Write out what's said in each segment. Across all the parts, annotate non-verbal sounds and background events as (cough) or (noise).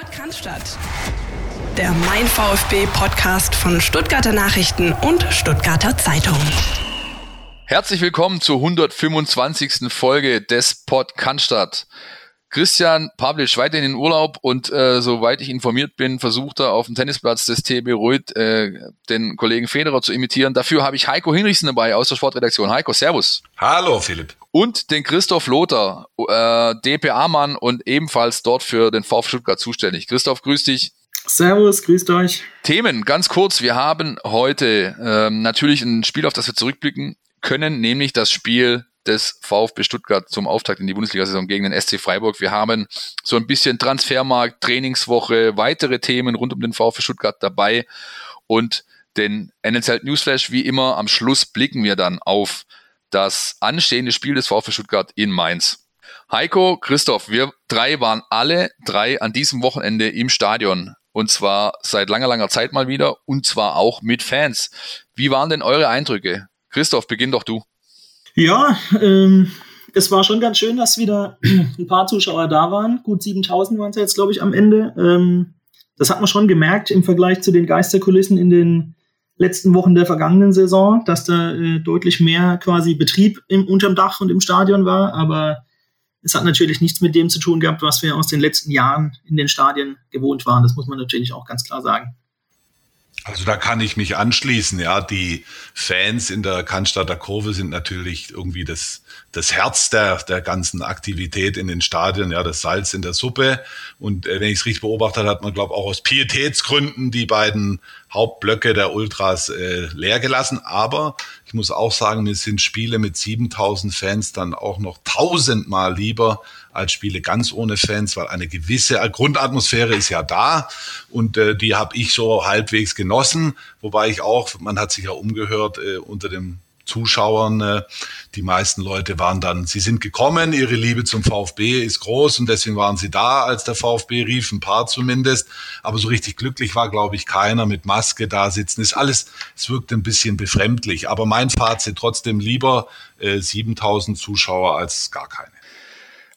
Podcast. Der Mein VfB Podcast von Stuttgarter Nachrichten und Stuttgarter Zeitung. Herzlich willkommen zur 125. Folge des Pod Cannstatt. Christian Pavlic weiter in den Urlaub und äh, soweit ich informiert bin, versucht er auf dem Tennisplatz des TB Ruid äh, den Kollegen Federer zu imitieren. Dafür habe ich Heiko Hinrichsen dabei aus der Sportredaktion. Heiko, Servus. Hallo Philipp. Und den Christoph Lothar, äh, DPA-Mann und ebenfalls dort für den VfB Stuttgart zuständig. Christoph, grüß dich. Servus, grüßt euch. Themen, ganz kurz. Wir haben heute ähm, natürlich ein Spiel, auf das wir zurückblicken können, nämlich das Spiel des VfB Stuttgart zum Auftakt in die Bundesliga-Saison gegen den SC Freiburg. Wir haben so ein bisschen Transfermarkt, Trainingswoche, weitere Themen rund um den VfB Stuttgart dabei und den NLZ Newsflash. Wie immer am Schluss blicken wir dann auf das anstehende Spiel des VfB Stuttgart in Mainz. Heiko, Christoph, wir drei waren alle drei an diesem Wochenende im Stadion. Und zwar seit langer, langer Zeit mal wieder. Und zwar auch mit Fans. Wie waren denn eure Eindrücke? Christoph, beginn doch du. Ja, ähm, es war schon ganz schön, dass wieder (clears throat) ein paar Zuschauer da waren. Gut 7000 waren es jetzt, glaube ich, am Ende. Ähm, das hat man schon gemerkt im Vergleich zu den Geisterkulissen in den letzten Wochen der vergangenen Saison, dass da äh, deutlich mehr quasi Betrieb im, unterm Dach und im Stadion war. Aber es hat natürlich nichts mit dem zu tun gehabt, was wir aus den letzten Jahren in den Stadien gewohnt waren. Das muss man natürlich auch ganz klar sagen. Also da kann ich mich anschließen, ja. Die Fans in der Cannstatter Kurve sind natürlich irgendwie das, das Herz der, der ganzen Aktivität in den Stadien, ja, das Salz in der Suppe. Und äh, wenn ich es richtig beobachtet hat man, glaube auch aus Pietätsgründen die beiden Hauptblöcke der Ultras äh, leer gelassen. Aber ich muss auch sagen, mir sind Spiele mit 7000 Fans dann auch noch tausendmal lieber als Spiele ganz ohne Fans, weil eine gewisse Grundatmosphäre ist ja da und äh, die habe ich so halbwegs genossen, wobei ich auch, man hat sich ja umgehört äh, unter dem Zuschauern. Äh, die meisten Leute waren dann, sie sind gekommen, ihre Liebe zum VfB ist groß und deswegen waren sie da, als der VfB rief, ein paar zumindest. Aber so richtig glücklich war, glaube ich, keiner mit Maske da sitzen. Ist alles, es wirkt ein bisschen befremdlich. Aber mein Fazit trotzdem lieber äh, 7000 Zuschauer als gar keine.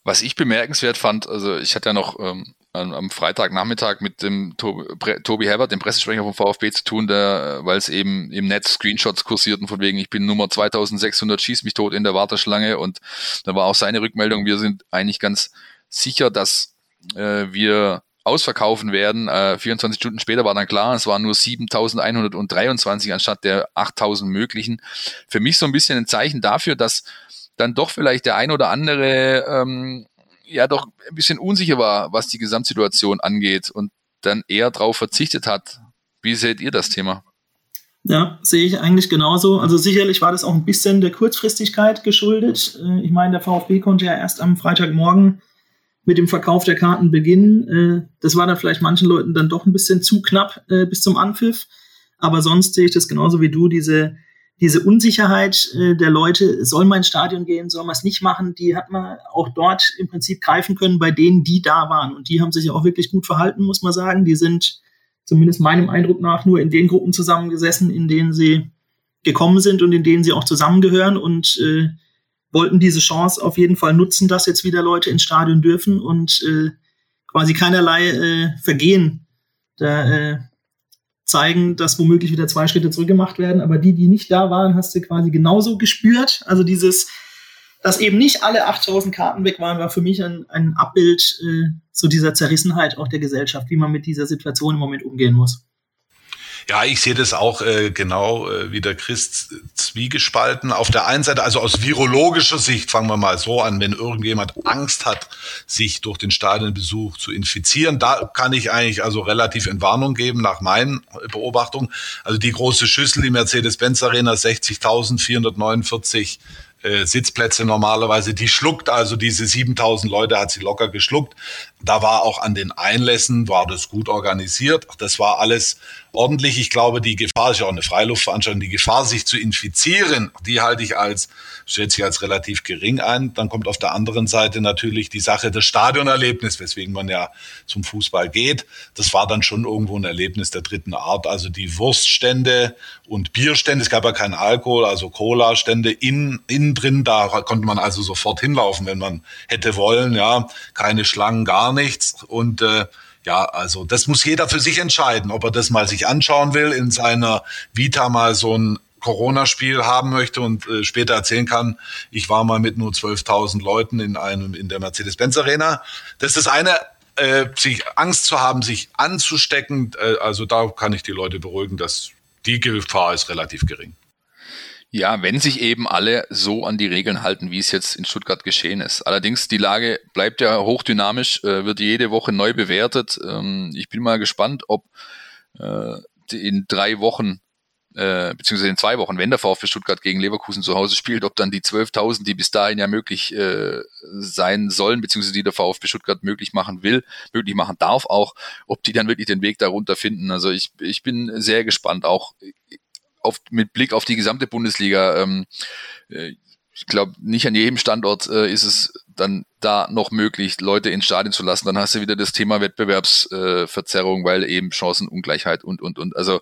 Was ich bemerkenswert fand, also ich hatte ja noch ähm, am Freitagnachmittag mit dem Tobi Herbert, dem Pressesprecher vom VfB zu tun, weil es eben im Netz Screenshots kursierten von wegen, ich bin Nummer 2600, schieß mich tot in der Warteschlange und da war auch seine Rückmeldung, wir sind eigentlich ganz sicher, dass äh, wir ausverkaufen werden. Äh, 24 Stunden später war dann klar, es waren nur 7123 anstatt der 8000 möglichen. Für mich so ein bisschen ein Zeichen dafür, dass dann doch vielleicht der ein oder andere ähm, ja doch ein bisschen unsicher war, was die Gesamtsituation angeht und dann eher darauf verzichtet hat. Wie seht ihr das Thema? Ja, sehe ich eigentlich genauso. Also sicherlich war das auch ein bisschen der Kurzfristigkeit geschuldet. Äh, ich meine, der VfB konnte ja erst am Freitagmorgen mit dem Verkauf der Karten beginnen. Äh, das war dann vielleicht manchen Leuten dann doch ein bisschen zu knapp äh, bis zum Anpfiff. Aber sonst sehe ich das genauso wie du, diese diese Unsicherheit äh, der Leute, soll man ins Stadion gehen, soll man es nicht machen, die hat man auch dort im Prinzip greifen können bei denen, die da waren. Und die haben sich auch wirklich gut verhalten, muss man sagen. Die sind zumindest meinem Eindruck nach nur in den Gruppen zusammengesessen, in denen sie gekommen sind und in denen sie auch zusammengehören und äh, wollten diese Chance auf jeden Fall nutzen, dass jetzt wieder Leute ins Stadion dürfen und äh, quasi keinerlei äh, Vergehen da äh, zeigen, dass womöglich wieder zwei Schritte zurückgemacht werden. Aber die, die nicht da waren, hast du quasi genauso gespürt. Also dieses, dass eben nicht alle 8000 Karten weg waren, war für mich ein, ein Abbild äh, so dieser Zerrissenheit auch der Gesellschaft, wie man mit dieser Situation im Moment umgehen muss. Ja, ich sehe das auch äh, genau äh, wie der Christ zwiegespalten. Auf der einen Seite, also aus virologischer Sicht, fangen wir mal so an, wenn irgendjemand Angst hat, sich durch den Stadionbesuch zu infizieren, da kann ich eigentlich also relativ Entwarnung geben nach meinen Beobachtungen. Also die große Schüssel, die Mercedes-Benz Arena, 60.449 äh, Sitzplätze normalerweise, die schluckt also diese 7000 Leute hat sie locker geschluckt. Da war auch an den Einlässen, war das gut organisiert. Das war alles ordentlich. Ich glaube, die Gefahr ist ja auch eine Freiluftveranstaltung. Die Gefahr, sich zu infizieren, die halte ich als, schätze ich als relativ gering ein. Dann kommt auf der anderen Seite natürlich die Sache des Stadionerlebnisses, weswegen man ja zum Fußball geht. Das war dann schon irgendwo ein Erlebnis der dritten Art. Also die Wurststände und Bierstände. Es gab ja keinen Alkohol, also Cola-Stände in, innen drin. Da konnte man also sofort hinlaufen, wenn man hätte wollen. Ja, keine Schlangen, gar nichts. Und äh, Ja, also das muss jeder für sich entscheiden, ob er das mal sich anschauen will, in seiner Vita mal so ein Corona-Spiel haben möchte und äh, später erzählen kann, ich war mal mit nur 12.000 Leuten in einem in der Mercedes-Benz Arena. Das ist eine äh, sich Angst zu haben, sich anzustecken. Äh, also da kann ich die Leute beruhigen, dass die Gefahr ist relativ gering. Ja, wenn sich eben alle so an die Regeln halten, wie es jetzt in Stuttgart geschehen ist. Allerdings, die Lage bleibt ja hochdynamisch, äh, wird jede Woche neu bewertet. Ähm, ich bin mal gespannt, ob äh, in drei Wochen äh, beziehungsweise in zwei Wochen, wenn der VfB Stuttgart gegen Leverkusen zu Hause spielt, ob dann die 12.000, die bis dahin ja möglich äh, sein sollen, beziehungsweise die der VfB Stuttgart möglich machen will, möglich machen darf auch, ob die dann wirklich den Weg darunter finden. Also ich, ich bin sehr gespannt, auch auf, mit Blick auf die gesamte Bundesliga, ähm, äh, ich glaube, nicht an jedem Standort äh, ist es dann da noch möglich, Leute ins Stadion zu lassen. Dann hast du wieder das Thema Wettbewerbsverzerrung, äh, weil eben Chancenungleichheit und, und, und. Also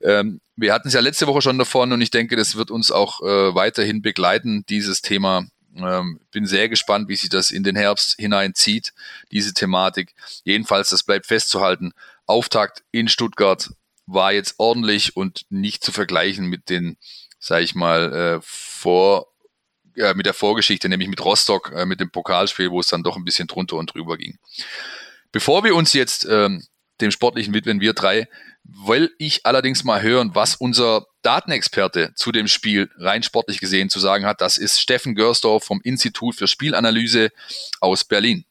ähm, wir hatten es ja letzte Woche schon davon und ich denke, das wird uns auch äh, weiterhin begleiten, dieses Thema. Ähm, bin sehr gespannt, wie sich das in den Herbst hineinzieht, diese Thematik. Jedenfalls, das bleibt festzuhalten. Auftakt in Stuttgart war jetzt ordentlich und nicht zu vergleichen mit den, sag ich mal, äh, vor, äh, mit der Vorgeschichte, nämlich mit Rostock, äh, mit dem Pokalspiel, wo es dann doch ein bisschen drunter und drüber ging. Bevor wir uns jetzt ähm, dem Sportlichen widmen, wir drei, will ich allerdings mal hören, was unser Datenexperte zu dem Spiel rein sportlich gesehen zu sagen hat. Das ist Steffen Görsdorf vom Institut für Spielanalyse aus Berlin.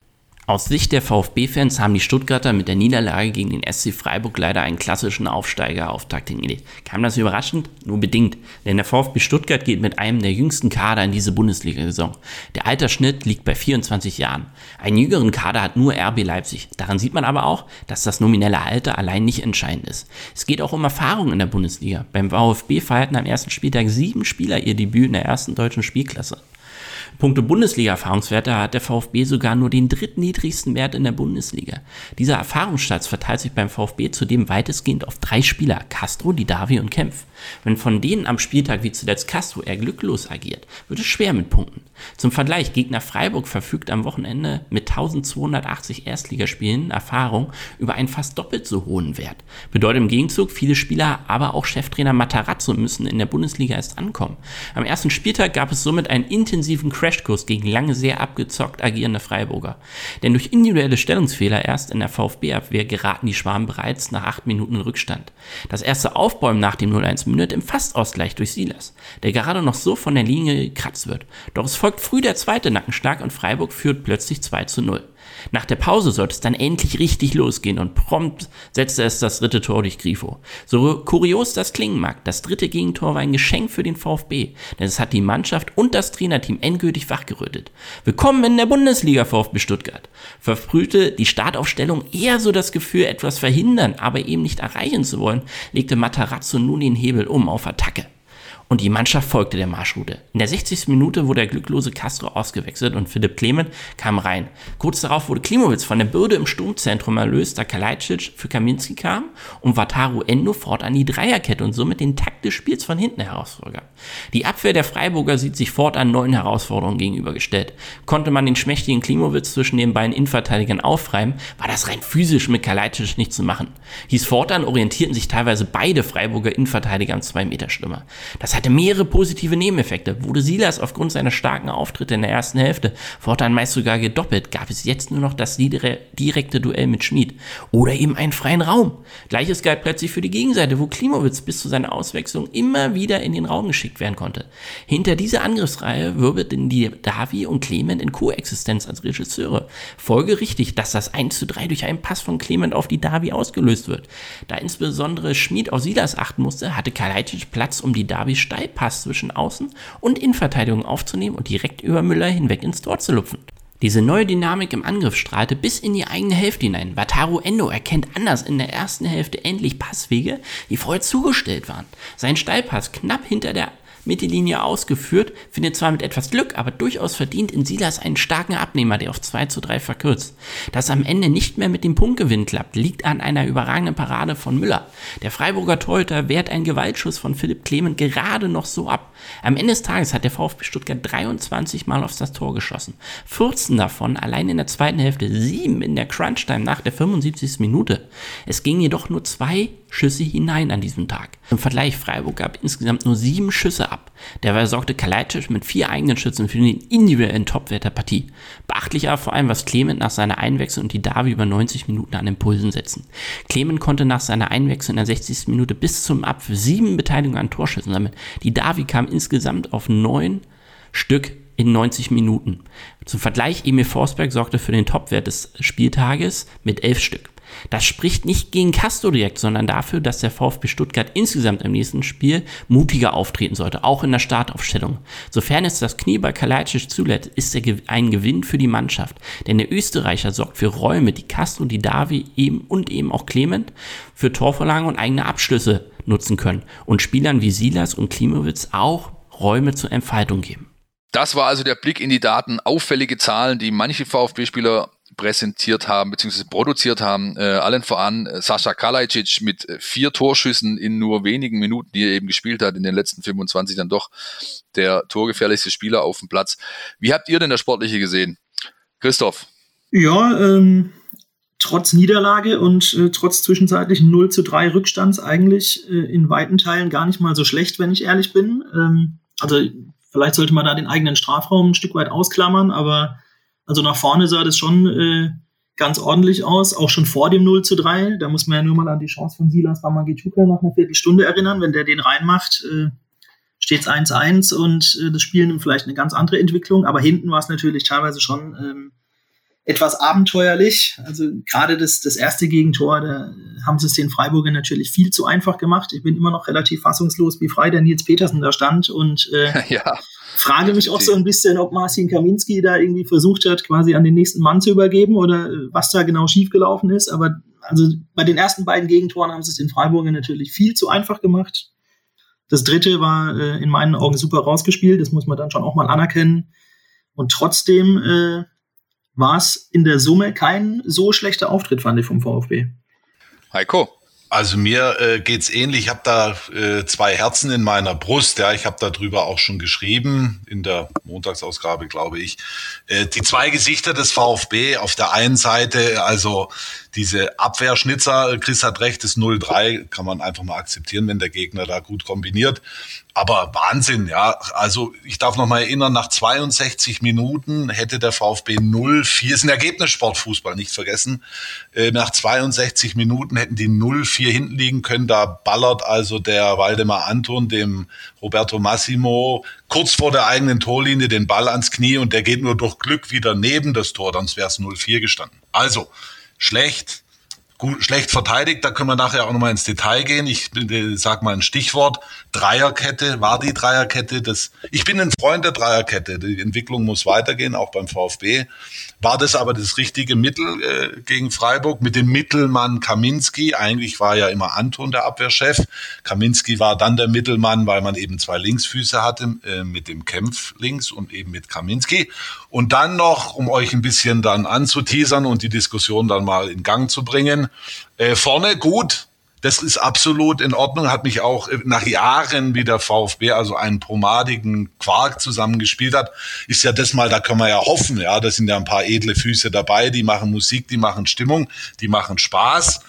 Aus Sicht der VfB-Fans haben die Stuttgarter mit der Niederlage gegen den SC Freiburg leider einen klassischen Aufsteigerauftakt hingelegt. Kam das überraschend? Nur bedingt, denn der VfB Stuttgart geht mit einem der jüngsten Kader in diese Bundesliga-Saison. Der Altersschnitt liegt bei 24 Jahren. Einen jüngeren Kader hat nur RB Leipzig. Daran sieht man aber auch, dass das nominelle Alter allein nicht entscheidend ist. Es geht auch um Erfahrung in der Bundesliga. Beim VfB feierten am ersten Spieltag sieben Spieler ihr Debüt in der ersten deutschen Spielklasse. Punkte Bundesliga-Erfahrungswerte hat der VfB sogar nur den drittniedrigsten Wert in der Bundesliga. Dieser Erfahrungsschatz verteilt sich beim VfB zudem weitestgehend auf drei Spieler, Castro, Didavi und Kempf. Wenn von denen am Spieltag wie zuletzt Castro eher glücklos agiert, wird es schwer mit Punkten. Zum Vergleich, Gegner Freiburg verfügt am Wochenende mit 1280 Erstligaspielen Erfahrung über einen fast doppelt so hohen Wert. Bedeutet im Gegenzug, viele Spieler, aber auch Cheftrainer Matarazzo müssen in der Bundesliga erst ankommen. Am ersten Spieltag gab es somit einen intensiven Crashkurs gegen lange sehr abgezockt agierende Freiburger. Denn durch individuelle Stellungsfehler erst in der VfB-Abwehr geraten die Schwaben bereits nach acht Minuten in Rückstand. Das erste Aufbäumen nach dem 0-1 mündet im Fastausgleich durch Silas, der gerade noch so von der Linie gekratzt wird. Doch es folgt früh der zweite Nackenschlag und Freiburg führt plötzlich 2 zu 0. Nach der Pause sollte es dann endlich richtig losgehen und prompt setzte es das dritte Tor durch Grifo. So kurios das klingen mag, das dritte Gegentor war ein Geschenk für den VfB, denn es hat die Mannschaft und das Trainerteam endgültig wachgerüttet. Willkommen in der Bundesliga VfB Stuttgart. Verfrühte die Startaufstellung eher so das Gefühl, etwas verhindern, aber eben nicht erreichen zu wollen, legte Matarazzo nun den Hebel um auf Attacke und die Mannschaft folgte der Marschroute. In der 60. Minute wurde der glücklose Castro ausgewechselt und Philipp Clement kam rein. Kurz darauf wurde Klimowitz von der Bürde im Sturmzentrum erlöst, da Kalajdzic für Kaminski kam und Wataru Endo fortan die Dreierkette und somit den Takt des Spiels von hinten herausgab. Die Abwehr der Freiburger sieht sich fortan neuen Herausforderungen gegenübergestellt. Konnte man den schmächtigen Klimowitz zwischen den beiden Innenverteidigern aufreiben, war das rein physisch mit Kalajdzic nicht zu machen. Hieß fortan orientierten sich teilweise beide Freiburger Innenverteidiger am 2-Meter-Stürmer. Das hatte mehrere positive Nebeneffekte. Wurde Silas aufgrund seiner starken Auftritte in der ersten Hälfte fortan meist sogar gedoppelt, gab es jetzt nur noch das direkte Duell mit Schmid oder eben einen freien Raum. Gleiches galt plötzlich für die Gegenseite, wo Klimowitz bis zu seiner Auswechslung immer wieder in den Raum geschickt werden konnte. Hinter dieser Angriffsreihe wirbelten die Davi und Clement in Koexistenz als Regisseure. Folgerichtig, dass das 1 zu 3 durch einen Pass von Clement auf die Davi ausgelöst wird. Da insbesondere Schmid auf Silas achten musste, hatte Kalajdzic Platz, um die Davi Steilpass zwischen Außen- und Innenverteidigung aufzunehmen und direkt über Müller hinweg ins Tor zu lupfen. Diese neue Dynamik im Angriff strahlte bis in die eigene Hälfte hinein. Wataru Endo erkennt anders in der ersten Hälfte endlich Passwege, die vorher zugestellt waren. Sein Steilpass knapp hinter der Mittellinie ausgeführt, findet zwar mit etwas Glück, aber durchaus verdient in Silas einen starken Abnehmer, der auf 2 zu 3 verkürzt. Dass am Ende nicht mehr mit dem Punktgewinn klappt, liegt an einer überragenden Parade von Müller. Der Freiburger Torhüter wehrt einen Gewaltschuss von Philipp Clement gerade noch so ab. Am Ende des Tages hat der VfB Stuttgart 23 Mal aufs das Tor geschossen. 14 davon allein in der zweiten Hälfte, 7 in der Crunch-Time nach der 75. Minute. Es gingen jedoch nur zwei Schüsse hinein an diesem Tag. Im Vergleich Freiburg gab insgesamt nur sieben Schüsse ab. Derweil sorgte Kalajdzic mit vier eigenen Schützen für den individuellen Topwert der Partie. Beachtlicher vor allem, was Clement nach seiner Einwechslung und die Davi über 90 Minuten an Impulsen setzen. Clement konnte nach seiner Einwechslung in der 60. Minute bis zum Abpfiff sieben Beteiligungen an Torschüssen sammeln. Die Davi kam insgesamt auf neun Stück in 90 Minuten. Zum Vergleich, Emil Forsberg sorgte für den Topwert des Spieltages mit elf Stück. Das spricht nicht gegen Castro direkt, sondern dafür, dass der VfB Stuttgart insgesamt im nächsten Spiel mutiger auftreten sollte, auch in der Startaufstellung. Sofern es das Knie bei Kalajdzic zulässt, ist er ein Gewinn für die Mannschaft. Denn der Österreicher sorgt für Räume, die Castro, die Davi eben und eben auch Clement für Torvorlagen und eigene Abschlüsse nutzen können und Spielern wie Silas und Klimowitz auch Räume zur Entfaltung geben. Das war also der Blick in die Daten, auffällige Zahlen, die manche VfB-Spieler präsentiert haben bzw. produziert haben. Äh, allen voran äh, Sascha Kalajdzic mit äh, vier Torschüssen in nur wenigen Minuten, die er eben gespielt hat, in den letzten 25 dann doch der torgefährlichste Spieler auf dem Platz. Wie habt ihr denn das Sportliche gesehen? Christoph? Ja, ähm, trotz Niederlage und äh, trotz zwischenzeitlichen 0 zu 3 Rückstands eigentlich äh, in weiten Teilen gar nicht mal so schlecht, wenn ich ehrlich bin. Ähm, also vielleicht sollte man da den eigenen Strafraum ein Stück weit ausklammern, aber also nach vorne sah das schon äh, ganz ordentlich aus, auch schon vor dem 0 zu 3. Da muss man ja nur mal an die Chance von Silas Bamangituka nach einer Viertelstunde erinnern. Wenn der den reinmacht, äh, steht es 1-1 und äh, das Spiel nimmt vielleicht eine ganz andere Entwicklung. Aber hinten war es natürlich teilweise schon ähm, etwas abenteuerlich. Also gerade das, das erste Gegentor, da haben sie es den Freiburgern natürlich viel zu einfach gemacht. Ich bin immer noch relativ fassungslos, wie frei der Nils Petersen da stand und äh, (laughs) ja. Frage mich auch so ein bisschen, ob Marcin Kaminski da irgendwie versucht hat, quasi an den nächsten Mann zu übergeben oder äh, was da genau schiefgelaufen ist. Aber also bei den ersten beiden Gegentoren haben sie es den Freiburgern natürlich viel zu einfach gemacht. Das dritte war äh, in meinen Augen super rausgespielt, das muss man dann schon auch mal anerkennen. Und trotzdem äh, war es in der Summe kein so schlechter Auftritt, fand ich vom VfB. Heiko. Also mir äh, geht's ähnlich. Ich habe da äh, zwei Herzen in meiner Brust. Ja, ich habe darüber auch schon geschrieben in der Montagsausgabe, glaube ich. Äh, die zwei Gesichter des VfB. Auf der einen Seite also diese Abwehrschnitzer. Chris hat recht, das 0-3 kann man einfach mal akzeptieren, wenn der Gegner da gut kombiniert. Aber Wahnsinn, ja. Also ich darf noch mal erinnern, nach 62 Minuten hätte der VfB 0-4, ist ein Ergebnissportfußball, nicht vergessen. Äh, nach 62 Minuten hätten die 0-4 hinten liegen können. Da ballert also der Waldemar Anton dem Roberto Massimo kurz vor der eigenen Torlinie den Ball ans Knie und der geht nur durch Glück wieder neben das Tor, sonst wäre es 0-4 gestanden. Also, schlecht, gut, schlecht verteidigt. Da können wir nachher auch nochmal ins Detail gehen. Ich äh, sag mal ein Stichwort. Dreierkette, war die Dreierkette. Das, ich bin ein Freund der Dreierkette. Die Entwicklung muss weitergehen, auch beim VfB. War das aber das richtige Mittel äh, gegen Freiburg mit dem Mittelmann Kaminski? Eigentlich war ja immer Anton der Abwehrchef. Kaminski war dann der Mittelmann, weil man eben zwei Linksfüße hatte, äh, mit dem Kempf links und eben mit Kaminski. Und dann noch, um euch ein bisschen dann anzuteasern und die Diskussion dann mal in Gang zu bringen, äh, vorne gut, das ist absolut in Ordnung. Hat mich auch äh, nach Jahren wie der VfB, also einen pomadigen Quark zusammengespielt hat, ist ja das mal, da können wir ja hoffen, ja, da sind ja ein paar edle Füße dabei, die machen Musik, die machen Stimmung, die machen Spaß.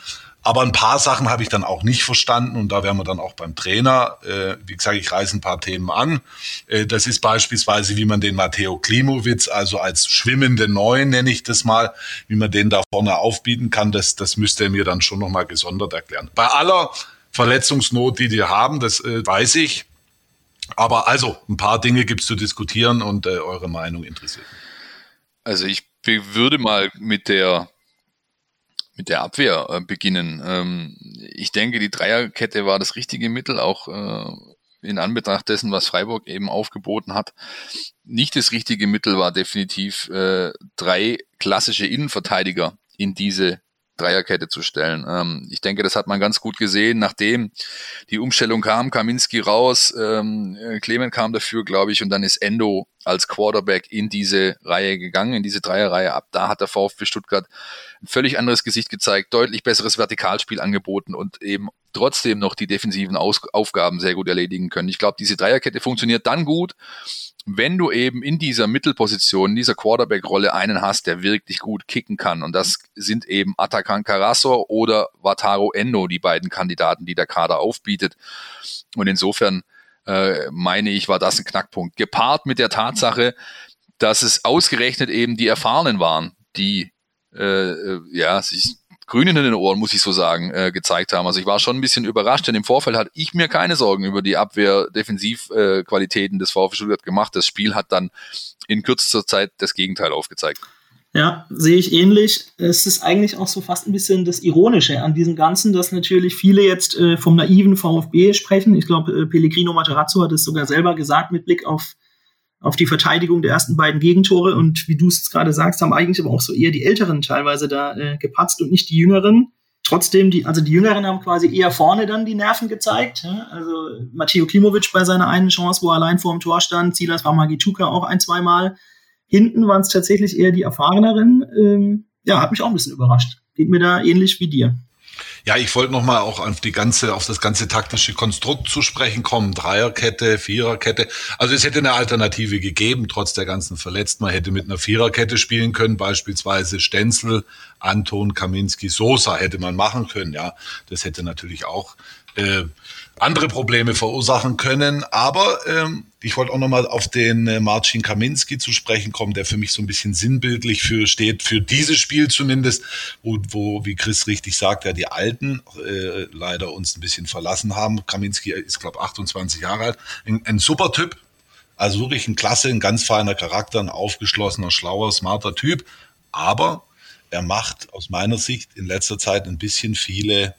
Aber ein paar Sachen habe ich dann auch nicht verstanden und da wären wir dann auch beim Trainer. Äh, wie gesagt, ich reiße ein paar Themen an. Äh, das ist beispielsweise, wie man den Matteo Klimowitz, also als schwimmende Neun nenne ich das mal, wie man den da vorne aufbieten kann, das, das müsste er mir dann schon nochmal gesondert erklären. Bei aller Verletzungsnot, die die haben, das äh, weiß ich. Aber also, ein paar Dinge gibt's zu diskutieren und äh, eure Meinung interessiert mich. Also ich würde mal mit der mit der Abwehr äh, beginnen. Ähm, ich denke, die Dreierkette war das richtige Mittel, auch äh, in Anbetracht dessen, was Freiburg eben aufgeboten hat. Nicht das richtige Mittel war definitiv äh, drei klassische Innenverteidiger in diese Dreierkette zu stellen. Ähm, ich denke, das hat man ganz gut gesehen, nachdem die Umstellung kam, Kaminski raus, ähm, Clement kam dafür, glaube ich, und dann ist Endo als Quarterback in diese Reihe gegangen, in diese Dreierreihe. Ab da hat der VfB Stuttgart ein völlig anderes Gesicht gezeigt, deutlich besseres Vertikalspiel angeboten und eben trotzdem noch die defensiven Aus Aufgaben sehr gut erledigen können. Ich glaube, diese Dreierkette funktioniert dann gut, wenn du eben in dieser Mittelposition, in dieser Quarterback-Rolle einen hast, der wirklich gut kicken kann. Und das sind eben Atakan Karasor oder Wataru Endo, die beiden Kandidaten, die der Kader aufbietet. Und insofern äh, meine ich, war das ein Knackpunkt. Gepaart mit der Tatsache, dass es ausgerechnet eben die Erfahrenen waren, die äh, äh ja sich Grünen in den Ohren, muss ich so sagen, äh, gezeigt haben. Also ich war schon ein bisschen überrascht, denn im Vorfeld hatte ich mir keine Sorgen über die Abwehr-Defensivqualitäten äh, des VfB Stuttgart gemacht. Das Spiel hat dann in kürzester Zeit das Gegenteil aufgezeigt. Ja, sehe ich ähnlich. Es ist eigentlich auch so fast ein bisschen das Ironische an diesem Ganzen, dass natürlich viele jetzt äh, vom naiven VfB sprechen. Ich glaube, äh, Pellegrino Materazzo hat es sogar selber gesagt mit Blick auf auf die Verteidigung der ersten beiden Gegentore. Und wie du es gerade sagst, haben eigentlich aber auch so eher die Älteren teilweise da äh, gepatzt und nicht die Jüngeren. Trotzdem, die, also die Jüngeren haben quasi eher vorne dann die Nerven gezeigt. Also Matteo Klimovic bei seiner einen Chance, wo er allein vor dem Tor stand, Silas Wamagituka auch ein, zweimal. Hinten waren es tatsächlich eher die Erfahreneren. Ähm, ja, hat mich auch ein bisschen überrascht. Geht mir da ähnlich wie dir. Ja, ich wollte nochmal auch auf die ganze, auf das ganze taktische Konstrukt zu sprechen kommen. Dreierkette, Viererkette. Also es hätte eine Alternative gegeben, trotz der ganzen Verletzten. Man hätte mit einer Viererkette spielen können, beispielsweise Stenzel, Anton, Kaminski, Sosa hätte man machen können. Ja, das hätte natürlich auch äh, andere Probleme verursachen können. Aber ähm, ich wollte auch nochmal auf den äh, Marcin Kaminski zu sprechen kommen, der für mich so ein bisschen sinnbildlich für steht, für dieses Spiel zumindest, wo, wo wie Chris richtig sagt, ja die Alten äh, leider uns ein bisschen verlassen haben. Kaminski ist, glaube 28 Jahre alt. Ein, ein super Typ, also wirklich ein klasse, ein ganz feiner Charakter, ein aufgeschlossener, schlauer, smarter Typ. Aber er macht aus meiner Sicht in letzter Zeit ein bisschen viele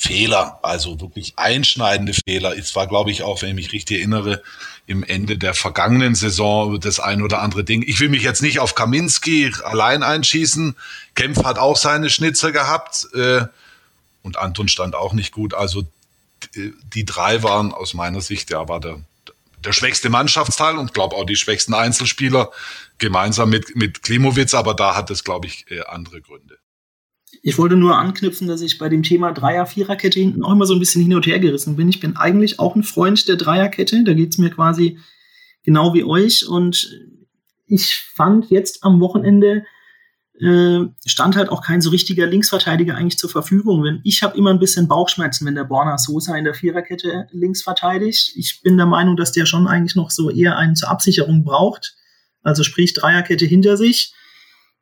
Fehler, also wirklich einschneidende Fehler. Es war, glaube ich, auch, wenn ich mich richtig erinnere, im Ende der vergangenen Saison das ein oder andere Ding. Ich will mich jetzt nicht auf Kaminski allein einschießen. Kempf hat auch seine Schnitzer gehabt äh, und Anton stand auch nicht gut. Also die, drei waren aus meiner Sicht, ja, war der, der schwächste Mannschaftsteil und glaube auch die schwächsten Einzelspieler gemeinsam mit, mit Klimowitz, aber da hat es, glaube ich, äh, andere Gründe. Ich wollte nur anknüpfen, dass ich bei dem Thema Dreier-Viererkette hinten auch immer so ein bisschen hin und her gerissen bin. Ich bin eigentlich auch ein Freund der Dreierkette. Da geht es mir quasi genau wie euch. Und ich fand jetzt am Wochenende äh, stand halt auch kein so richtiger Linksverteidiger eigentlich zur Verfügung. Wenn, ich habe immer ein bisschen Bauchschmerzen, wenn der Borna Sosa in der Viererkette links verteidigt. Ich bin der Meinung, dass der schon eigentlich noch so eher einen zur Absicherung braucht. Also sprich Dreierkette hinter sich.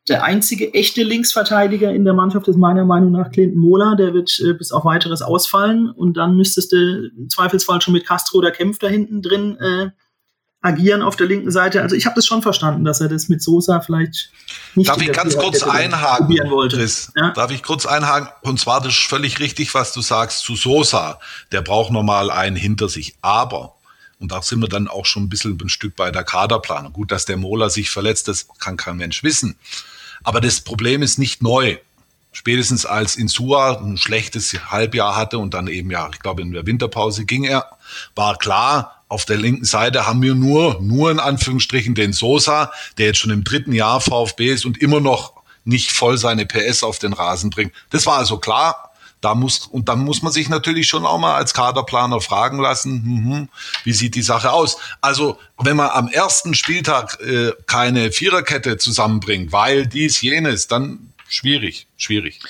Der einzige echte Linksverteidiger in der Mannschaft ist meiner Meinung nach Clinton Mola. Der wird äh, bis auf weiteres ausfallen. Und dann müsstest du im Zweifelsfall schon mit Castro oder Kempf da hinten drin äh, agieren auf der linken Seite. Also ich habe das schon verstanden, dass er das mit Sosa vielleicht nicht. Darf ich ganz kurz einhaken, Chris? Ja? Darf ich kurz einhaken? Und zwar das ist völlig richtig, was du sagst zu Sosa. Der braucht normal einen hinter sich. Aber und da sind wir dann auch schon ein bisschen ein Stück bei der Kaderplanung. Gut, dass der Mola sich verletzt, das kann kein Mensch wissen. Aber das Problem ist nicht neu. Spätestens als Insua ein schlechtes Halbjahr hatte und dann eben ja, ich glaube in der Winterpause ging er, war klar, auf der linken Seite haben wir nur, nur in Anführungsstrichen den Sosa, der jetzt schon im dritten Jahr VfB ist und immer noch nicht voll seine PS auf den Rasen bringt. Das war also klar. Da muss, und dann muss man sich natürlich schon auch mal als Kaderplaner fragen lassen, hm, wie sieht die Sache aus? Also, wenn man am ersten Spieltag äh, keine Viererkette zusammenbringt, weil dies, jenes, dann schwierig, schwierig.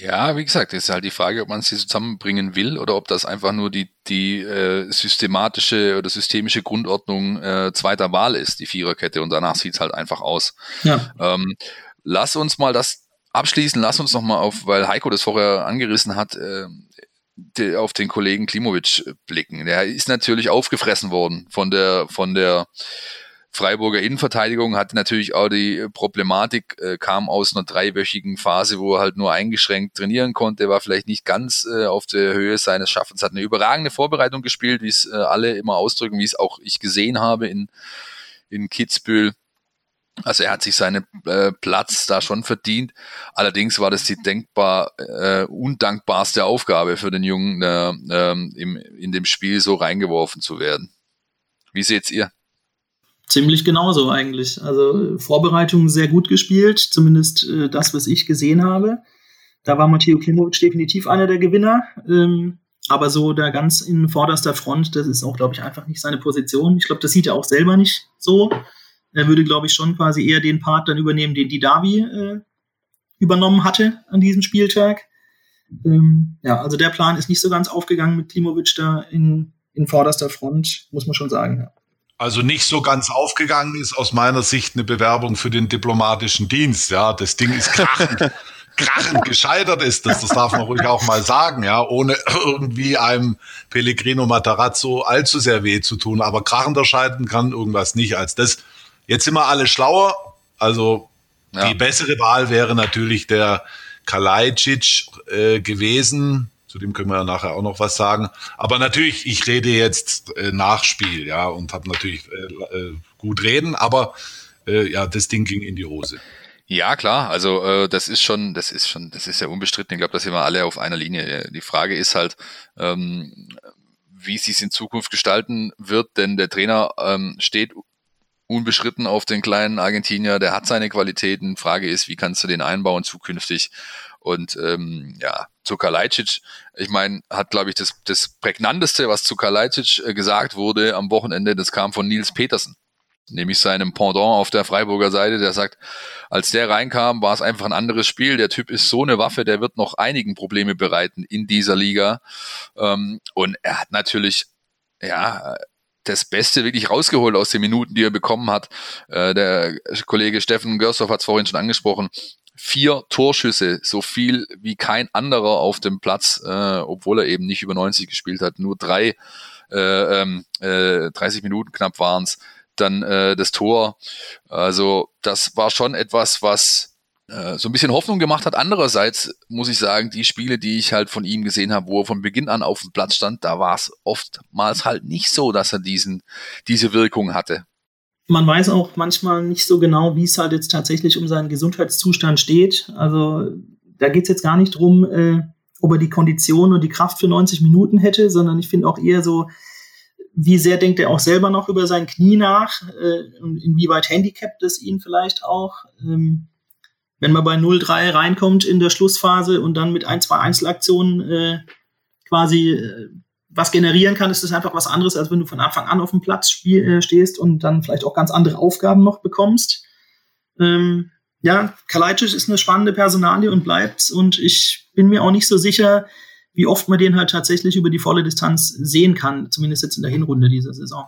Ja, wie gesagt, ist halt die Frage, ob man sie zusammenbringen will oder ob das einfach nur die, die äh, systematische oder systemische Grundordnung äh, zweiter Wahl ist, die Viererkette, und danach sieht's halt einfach aus. Ja. Ähm, lass uns mal das abschließen, lass uns nochmal auf, weil Heiko das vorher angerissen hat, äh, die, auf den Kollegen Klimovic blicken. Der ist natürlich aufgefressen worden von der, von der Freiburger Innenverteidigung, hatte natürlich auch die Problematik, äh, kam aus einer dreiwöchigen Phase, wo er halt nur eingeschränkt trainieren konnte, war vielleicht nicht ganz äh, auf der Höhe seines Schaffens, hat eine überragende Vorbereitung gespielt, wie es äh, alle immer ausdrücken, wie es auch ich gesehen habe in, in Kitzbühel Also er hat sich seinen äh, Platz da schon verdient. Allerdings war das die denkbar äh, undankbarste Aufgabe für den Jungen, äh, ähm, im, in dem Spiel so reingeworfen zu werden. Wie seht's ihr? Ziemlich genauso eigentlich. Also Vorbereitung sehr gut gespielt, zumindest äh, das, was ich gesehen habe. Da war Matteo Klimovic definitiv einer der Gewinner. Ähm, aber so da ganz in vorderster Front, das ist auch, glaube ich, einfach nicht seine Position. Ich glaube, das sieht er auch selber nicht so. Er würde, glaube ich, schon quasi eher den Part dann übernehmen, den die Davi äh, übernommen hatte an diesem Spieltag. Ähm, ja, also der Plan ist nicht so ganz aufgegangen mit Klimovic da in, in vorderster Front, muss man schon sagen. Ja. Also nicht so ganz aufgegangen ist aus meiner Sicht eine Bewerbung für den diplomatischen Dienst. Ja, das Ding ist krachend, (laughs) krachend gescheitert ist das. Das darf man ruhig auch mal sagen. Ja, ohne irgendwie einem Pellegrino Matarazzo allzu sehr weh zu tun. Aber krachender scheitern kann irgendwas nicht als das. Jetzt sind wir alle schlauer. Also ja. die bessere Wahl wäre natürlich der Kalajdzic äh, gewesen zu dem können wir ja nachher auch noch was sagen. Aber natürlich, ich rede jetzt äh, Nachspiel, ja, und habe natürlich äh, äh, gut reden, aber äh, ja, das Ding ging in die Hose. Ja, klar. Also äh, das ist schon, das ist schon, das ist ja unbestritten. Ich glaube, da sind wir alle auf einer Linie. Die Frage ist halt, ähm, wie sie es in Zukunft gestalten wird, denn der Trainer ähm, steht unbeschritten auf den kleinen Argentinier, der hat seine Qualitäten. Frage ist, wie kannst du den einbauen zukünftig? Und ähm, ja, zu Kalajdzic, ich meine, hat, glaube ich, das, das prägnanteste, was zu Kalajdzic äh, gesagt wurde am Wochenende, das kam von Nils Petersen, nämlich seinem Pendant auf der Freiburger Seite, der sagt, als der reinkam, war es einfach ein anderes Spiel. Der Typ ist so eine Waffe, der wird noch einigen Probleme bereiten in dieser Liga. Ähm, und er hat natürlich, ja, das Beste wirklich rausgeholt aus den Minuten, die er bekommen hat. Äh, der Kollege Steffen Görsdorf hat es vorhin schon angesprochen vier Torschüsse, so viel wie kein anderer auf dem Platz, äh, obwohl er eben nicht über 90 gespielt hat, nur drei, äh, ähm, äh, 30 Minuten knapp waren's. Dann äh, das Tor. Also das war schon etwas, was äh, so ein bisschen Hoffnung gemacht hat. Andererseits muss ich sagen, die Spiele, die ich halt von ihm gesehen habe, wo er von Beginn an auf dem Platz stand, da war es oftmals halt nicht so, dass er diesen, diese Wirkung hatte man weiß auch manchmal nicht so genau, wie es halt jetzt tatsächlich um seinen Gesundheitszustand steht. Also da geht es jetzt gar nicht drum, äh, ob er die Kondition und die Kraft für 90 Minuten hätte, sondern ich finde auch eher so, wie sehr denkt er auch selber noch über sein Knie nach äh, und inwieweit handicapt es ihn vielleicht auch. Ähm, wenn man bei 0-3 reinkommt in der Schlussphase und dann mit ein, zwei Einzelaktionen äh, quasi äh, was generieren kann, ist das einfach was anderes, als wenn du von Anfang an auf dem Platz spiel, äh, stehst und dann vielleicht auch ganz andere Aufgaben noch bekommst. Ähm, ja, Kalajdzic ist eine spannende Personalie und bleibt und ich bin mir auch nicht so sicher, wie oft man den halt tatsächlich über die volle Distanz sehen kann, zumindest jetzt in der Hinrunde dieser Saison.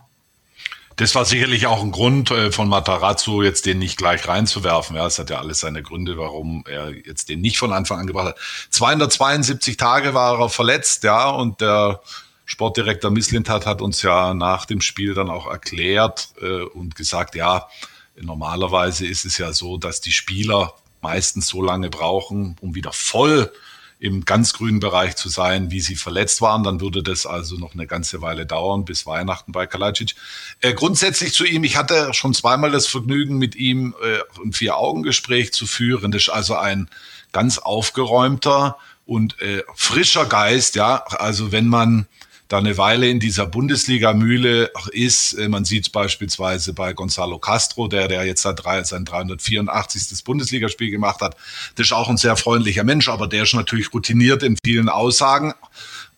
Das war sicherlich auch ein Grund äh, von Matarazzo, jetzt den nicht gleich reinzuwerfen. Ja, es hat ja alles seine Gründe, warum er jetzt den nicht von Anfang an gebracht hat. 272 Tage war er verletzt, ja, und der Sportdirektor Misslintat hat uns ja nach dem Spiel dann auch erklärt äh, und gesagt, ja, normalerweise ist es ja so, dass die Spieler meistens so lange brauchen, um wieder voll im ganz grünen Bereich zu sein, wie sie verletzt waren. Dann würde das also noch eine ganze Weile dauern, bis Weihnachten bei Kalajdzic. Äh, grundsätzlich zu ihm, ich hatte schon zweimal das Vergnügen, mit ihm äh, ein Vier-Augen-Gespräch zu führen. Das ist also ein ganz aufgeräumter und äh, frischer Geist, ja. Also wenn man da eine Weile in dieser Bundesliga-Mühle ist. Äh, man sieht es beispielsweise bei Gonzalo Castro, der, der jetzt sein 384. Bundesligaspiel gemacht hat. Das ist auch ein sehr freundlicher Mensch, aber der ist natürlich routiniert in vielen Aussagen.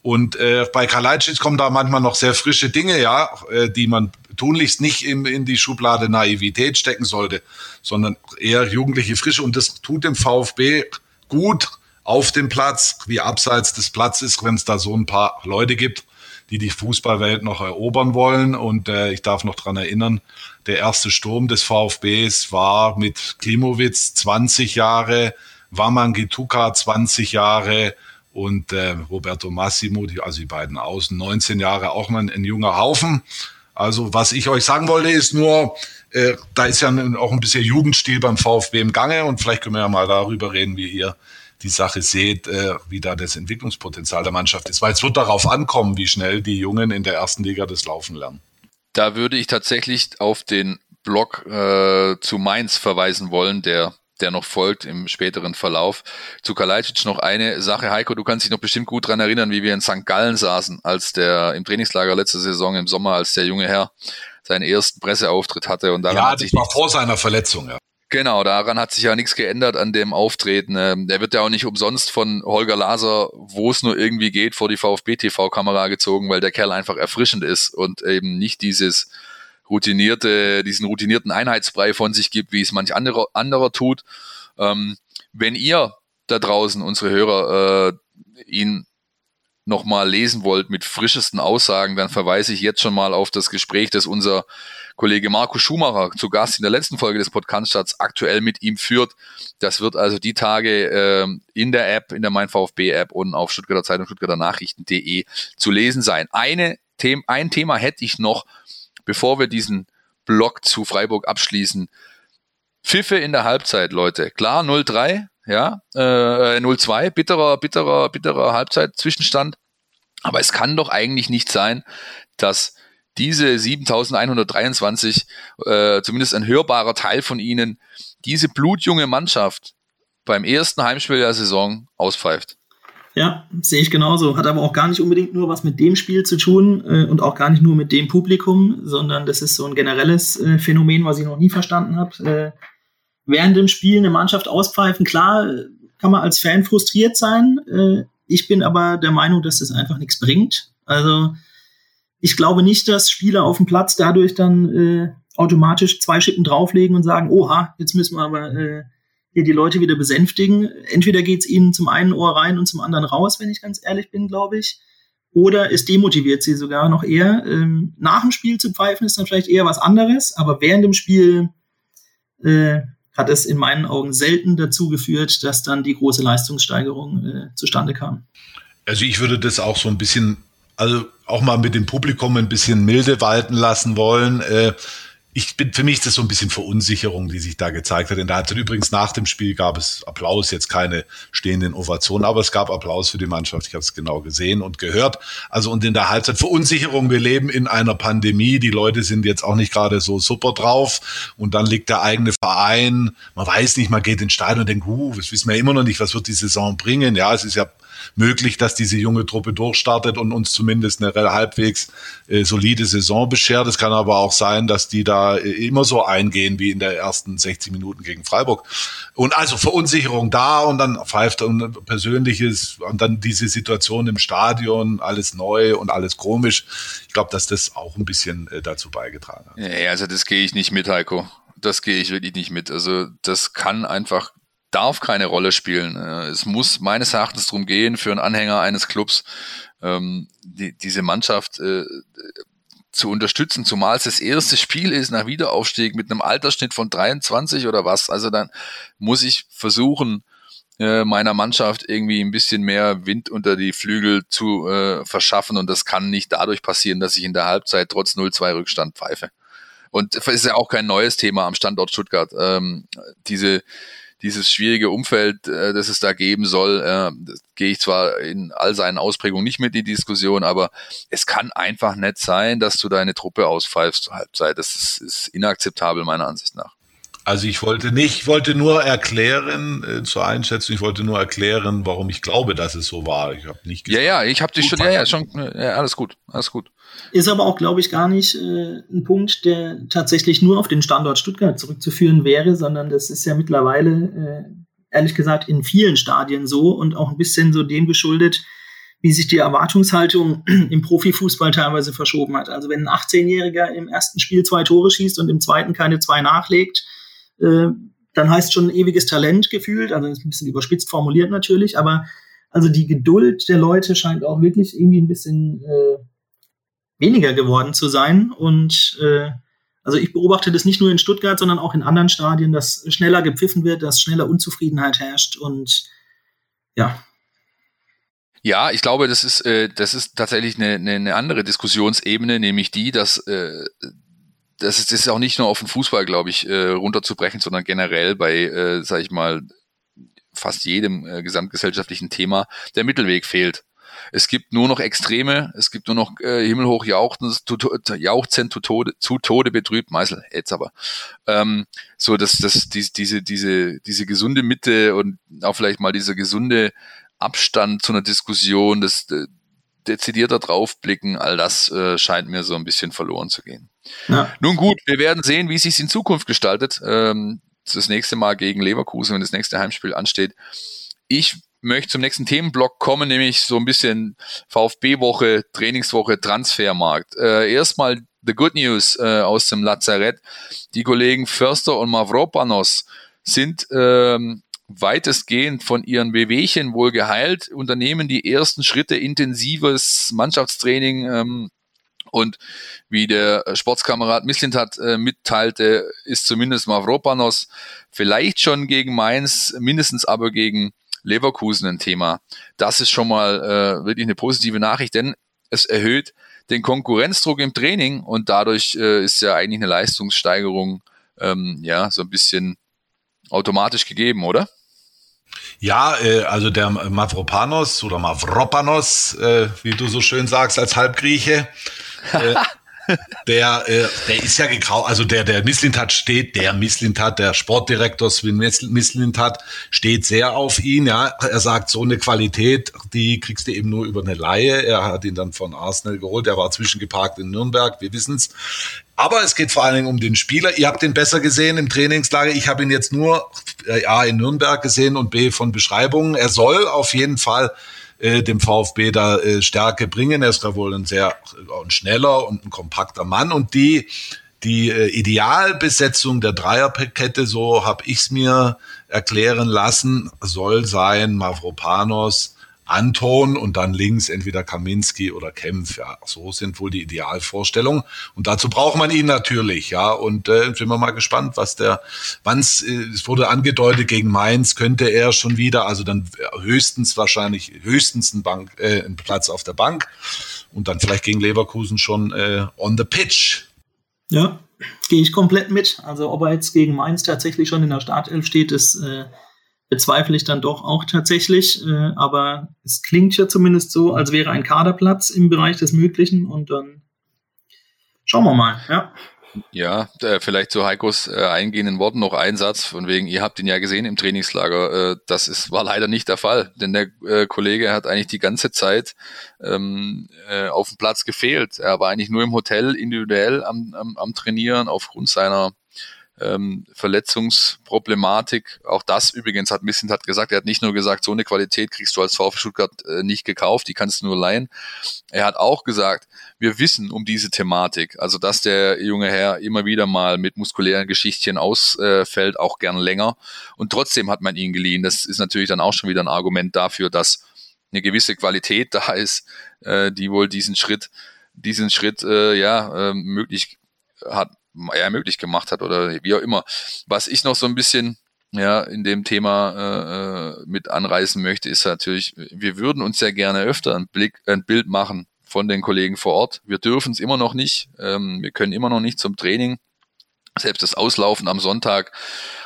Und äh, bei Kalajdzic kommen da manchmal noch sehr frische Dinge, ja, äh, die man tunlichst nicht in, in die Schublade Naivität stecken sollte, sondern eher jugendliche Frische. Und das tut dem VfB gut auf dem Platz, wie abseits des Platzes, wenn es da so ein paar Leute gibt, die die Fußballwelt noch erobern wollen. Und äh, ich darf noch dran erinnern, der erste Sturm des VfBs war mit Klimowitz 20 Jahre, Waman Gituka 20 Jahre und äh, Roberto Massimo, die, also die beiden Außen, 19 Jahre, auch mal ein, ein junger Haufen. Also was ich euch sagen wollte, ist nur, äh, da ist ja auch ein bisschen Jugendstil beim VfB im Gange und vielleicht können wir ja mal darüber reden, wie ihr die Sache seht, äh, wie da das Entwicklungspotenzial der Mannschaft ist. Weil es wird darauf ankommen, wie schnell die Jungen in der ersten Liga das Laufen lernen. Da würde ich tatsächlich auf den Block äh, zu Mainz verweisen wollen, der der noch folgt im späteren Verlauf. Zu Kalajdzic noch eine Sache. Heiko, du kannst dich noch bestimmt gut dran erinnern, wie wir in St. Gallen saßen, als der im Trainingslager letzte Saison im Sommer, als der junge Herr seinen ersten Presseauftritt hatte. Und daran ja, das war vor seiner Verletzung, ja. Genau, daran hat sich ja nichts geändert an dem Auftreten. Ähm, der wird ja auch nicht umsonst von Holger Laser, wo es nur irgendwie geht, vor die VfB-TV-Kamera gezogen, weil der Kerl einfach erfrischend ist und eben nicht dieses routinierte, diesen routinierten Einheitsbrei von sich gibt, wie es manch anderer, anderer tut. Ähm, wenn ihr da draußen, unsere Hörer, äh, ihn nochmal lesen wollt mit frischesten Aussagen, dann verweise ich jetzt schon mal auf das Gespräch, das unser Kollege Marco Schumacher zu Gast in der letzten Folge des Podcaststarts aktuell mit ihm führt. Das wird also die Tage äh, in der App, in der Mein VfB App und auf Stuttgarter Zeitung, Stuttgarter Nachrichten.de zu lesen sein. Eine The ein Thema hätte ich noch, bevor wir diesen Block zu Freiburg abschließen. Pfiffe in der Halbzeit, Leute. Klar, 0-3, ja, äh, 0-2, bitterer, bitterer, bitterer Halbzeit-Zwischenstand. Aber es kann doch eigentlich nicht sein, dass diese 7123, äh, zumindest ein hörbarer Teil von ihnen, diese blutjunge Mannschaft beim ersten Heimspiel der Saison auspfeift. Ja, sehe ich genauso. Hat aber auch gar nicht unbedingt nur was mit dem Spiel zu tun äh, und auch gar nicht nur mit dem Publikum, sondern das ist so ein generelles äh, Phänomen, was ich noch nie verstanden habe. Äh, während dem Spiel eine Mannschaft auspfeifen, klar, kann man als Fan frustriert sein. Äh, ich bin aber der Meinung, dass das einfach nichts bringt. Also ich glaube nicht, dass Spieler auf dem Platz dadurch dann äh, automatisch zwei Schippen drauflegen und sagen, oha, jetzt müssen wir aber äh, hier die Leute wieder besänftigen. Entweder geht's ihnen zum einen Ohr rein und zum anderen raus, wenn ich ganz ehrlich bin, glaube ich. Oder es demotiviert sie sogar noch eher. Ähm, nach dem Spiel zu pfeifen ist dann vielleicht eher was anderes, aber während dem Spiel äh, hat es in meinen Augen selten dazu geführt, dass dann die große Leistungssteigerung äh, zustande kam. Also ich würde das auch so ein bisschen, also auch mal mit dem Publikum ein bisschen milde walten lassen wollen. Äh, ich bin, für mich ist das so ein bisschen Verunsicherung, die sich da gezeigt hat. In der Halbzeit übrigens nach dem Spiel gab es Applaus, jetzt keine stehenden Ovationen, aber es gab Applaus für die Mannschaft. Ich habe es genau gesehen und gehört. Also und in der Halbzeit Verunsicherung. Wir leben in einer Pandemie. Die Leute sind jetzt auch nicht gerade so super drauf. Und dann liegt der eigene Verein. Man weiß nicht, man geht ins Stadion und denkt, uh, das wissen wir immer noch nicht, was wird die Saison bringen. Ja, es ist ja möglich, dass diese junge Truppe durchstartet und uns zumindest eine halbwegs äh, solide Saison beschert. Es kann aber auch sein, dass die da äh, immer so eingehen wie in der ersten 60 Minuten gegen Freiburg. Und also Verunsicherung da und dann pfeift und Persönliches und dann diese Situation im Stadion, alles neu und alles komisch. Ich glaube, dass das auch ein bisschen äh, dazu beigetragen hat. Ja, also das gehe ich nicht mit, Heiko. Das gehe ich wirklich nicht mit. Also das kann einfach darf keine Rolle spielen. Äh, es muss meines Erachtens darum gehen, für einen Anhänger eines Clubs ähm, die, diese Mannschaft äh, zu unterstützen, zumal es das erste Spiel ist nach Wiederaufstieg mit einem Altersschnitt von 23 oder was. Also dann muss ich versuchen, äh, meiner Mannschaft irgendwie ein bisschen mehr Wind unter die Flügel zu äh, verschaffen und das kann nicht dadurch passieren, dass ich in der Halbzeit trotz 0-2 Rückstand pfeife. Und es ist ja auch kein neues Thema am Standort Stuttgart. Ähm, diese dieses schwierige Umfeld, äh, das es da geben soll, äh, gehe ich zwar in all seinen Ausprägungen nicht mit in die Diskussion, aber es kann einfach nicht sein, dass du deine Truppe auspfeifst zur Halbzeit. Das ist, ist inakzeptabel meiner Ansicht nach. Also ich wollte nicht, ich wollte nur erklären äh, zur Einschätzung, ich wollte nur erklären, warum ich glaube, dass es so war. Ich habe nicht gesagt, Ja, ja, ich habe dich schon, ja, ja, schon, ja, alles gut, alles gut. Ist aber auch, glaube ich, gar nicht äh, ein Punkt, der tatsächlich nur auf den Standort Stuttgart zurückzuführen wäre, sondern das ist ja mittlerweile, äh, ehrlich gesagt, in vielen Stadien so und auch ein bisschen so dem geschuldet, wie sich die Erwartungshaltung (clears throat) im Profifußball teilweise verschoben hat. Also wenn ein 18-Jähriger im ersten Spiel zwei Tore schießt und im zweiten keine zwei nachlegt, äh, dann heißt schon ewiges Talent gefühlt, also das ist ein bisschen überspitzt formuliert natürlich, aber also die Geduld der Leute scheint auch wirklich irgendwie ein bisschen äh, weniger geworden zu sein. Und äh, also ich beobachte das nicht nur in Stuttgart, sondern auch in anderen Stadien, dass schneller gepfiffen wird, dass schneller Unzufriedenheit herrscht und ja. Ja, ich glaube, das ist, äh, das ist tatsächlich eine, eine, eine andere Diskussionsebene, nämlich die, dass äh, das ist, das ist auch nicht nur auf den Fußball, glaube ich, äh, runterzubrechen, sondern generell bei, äh, sag ich mal, fast jedem äh, gesamtgesellschaftlichen Thema der Mittelweg fehlt. Es gibt nur noch Extreme, es gibt nur noch äh, himmelhoch jauchzend, zu Tode, zu Tode betrübt, Meißel, jetzt aber. Ähm, so, dass dass die, diese, diese, diese gesunde Mitte und auch vielleicht mal dieser gesunde Abstand zu einer Diskussion, das äh, dezidierter draufblicken, all das äh, scheint mir so ein bisschen verloren zu gehen. Ja. Nun gut, wir werden sehen, wie es sich in Zukunft gestaltet. Ähm, das nächste Mal gegen Leverkusen, wenn das nächste Heimspiel ansteht. Ich möchte zum nächsten Themenblock kommen, nämlich so ein bisschen VfB-Woche, Trainingswoche, Transfermarkt. Äh, erstmal the good news äh, aus dem Lazarett. Die Kollegen Förster und Mavropanos sind ähm, weitestgehend von ihren Wehwehchen wohl geheilt, unternehmen die ersten Schritte intensives Mannschaftstraining ähm, und wie der Sportskamerad Mislintat äh, mitteilte, ist zumindest Mavropanos vielleicht schon gegen Mainz, mindestens aber gegen Leverkusen ein Thema. Das ist schon mal äh, wirklich eine positive Nachricht, denn es erhöht den Konkurrenzdruck im Training und dadurch äh, ist ja eigentlich eine Leistungssteigerung ähm, ja so ein bisschen automatisch gegeben, oder? Ja, äh, also der Mavropanos oder Mavropanos, äh, wie du so schön sagst als Halbgrieche, äh, (laughs) der, äh, der ist ja gekauft, also der, der Misslintat steht, der Misslintat, der Sportdirektor Sven Misslintat steht sehr auf ihn, ja. Er sagt, so eine Qualität, die kriegst du eben nur über eine Laie. Er hat ihn dann von Arsenal geholt, er war zwischengeparkt in Nürnberg, wir wissen's. Aber es geht vor allen Dingen um den Spieler. Ihr habt ihn besser gesehen im Trainingslager. Ich habe ihn jetzt nur äh, A in Nürnberg gesehen und B von Beschreibungen. Er soll auf jeden Fall äh, dem VfB da äh, Stärke bringen. Er ist da wohl ein sehr äh, ein schneller und ein kompakter Mann. Und die, die äh, Idealbesetzung der Dreierkette, so habe ich es mir erklären lassen, soll sein Mavropanos, Anton und dann links entweder Kaminski oder Kempf. Ja, so sind wohl die Idealvorstellungen. Und dazu braucht man ihn natürlich, ja. Und äh, sind wir mal gespannt, was der, wann's, äh, es wurde angedeutet, gegen Mainz könnte er schon wieder, also dann höchstens wahrscheinlich, höchstens ein Bank, äh, ein Platz auf der Bank und dann vielleicht gegen Leverkusen schon äh, on the pitch. Ja, gehe ich komplett mit. Also ob er jetzt gegen Mainz tatsächlich schon in der Startelf steht, ist äh, bezweifle ich dann doch auch tatsächlich. Äh, aber es klingt ja zumindest so, als wäre ein Kaderplatz im Bereich des Möglichen und dann schauen wir mal. Ja. Ja, äh, vielleicht zu Heikos äh, eingehenden Worten noch ein Satz, von wegen, ihr habt ihn ja gesehen im Trainingslager. Äh, das ist, war leider nicht der Fall, denn der Kollege hat eigentlich die ganze Zeit ähm, äh, auf dem Platz gefehlt. Er war eigentlich nur im Hotel individuell am, am, am Trainieren aufgrund seiner ähm, Verletzungsproblematik. Auch das übrigens hat Missint hat gesagt, er hat nicht nur gesagt, so eine Qualität kriegst du als VfB Stuttgart äh, nicht gekauft, die kannst du nur leihen. Er hat auch gesagt, wir wissen um diese Thematik, also dass der junge Herr immer wieder mal mit muskulären Geschichtchen ausfällt, auch gern länger. Und trotzdem hat man ihn geliehen. Das ist natürlich dann auch schon wieder ein Argument dafür, dass eine gewisse Qualität (laughs) da ist, äh, die wohl diesen Schritt, diesen Schritt äh, ja äh, möglich hat er möglich gemacht hat oder wie auch immer. Was ich noch so ein bisschen ja, in dem Thema äh, äh, mit anreißen möchte, ist natürlich, wir würden uns sehr gerne öfter ein, Blick, ein Bild machen von den Kollegen vor Ort. Wir dürfen es immer noch nicht. Ähm, wir können immer noch nicht zum Training. Selbst das Auslaufen am Sonntag,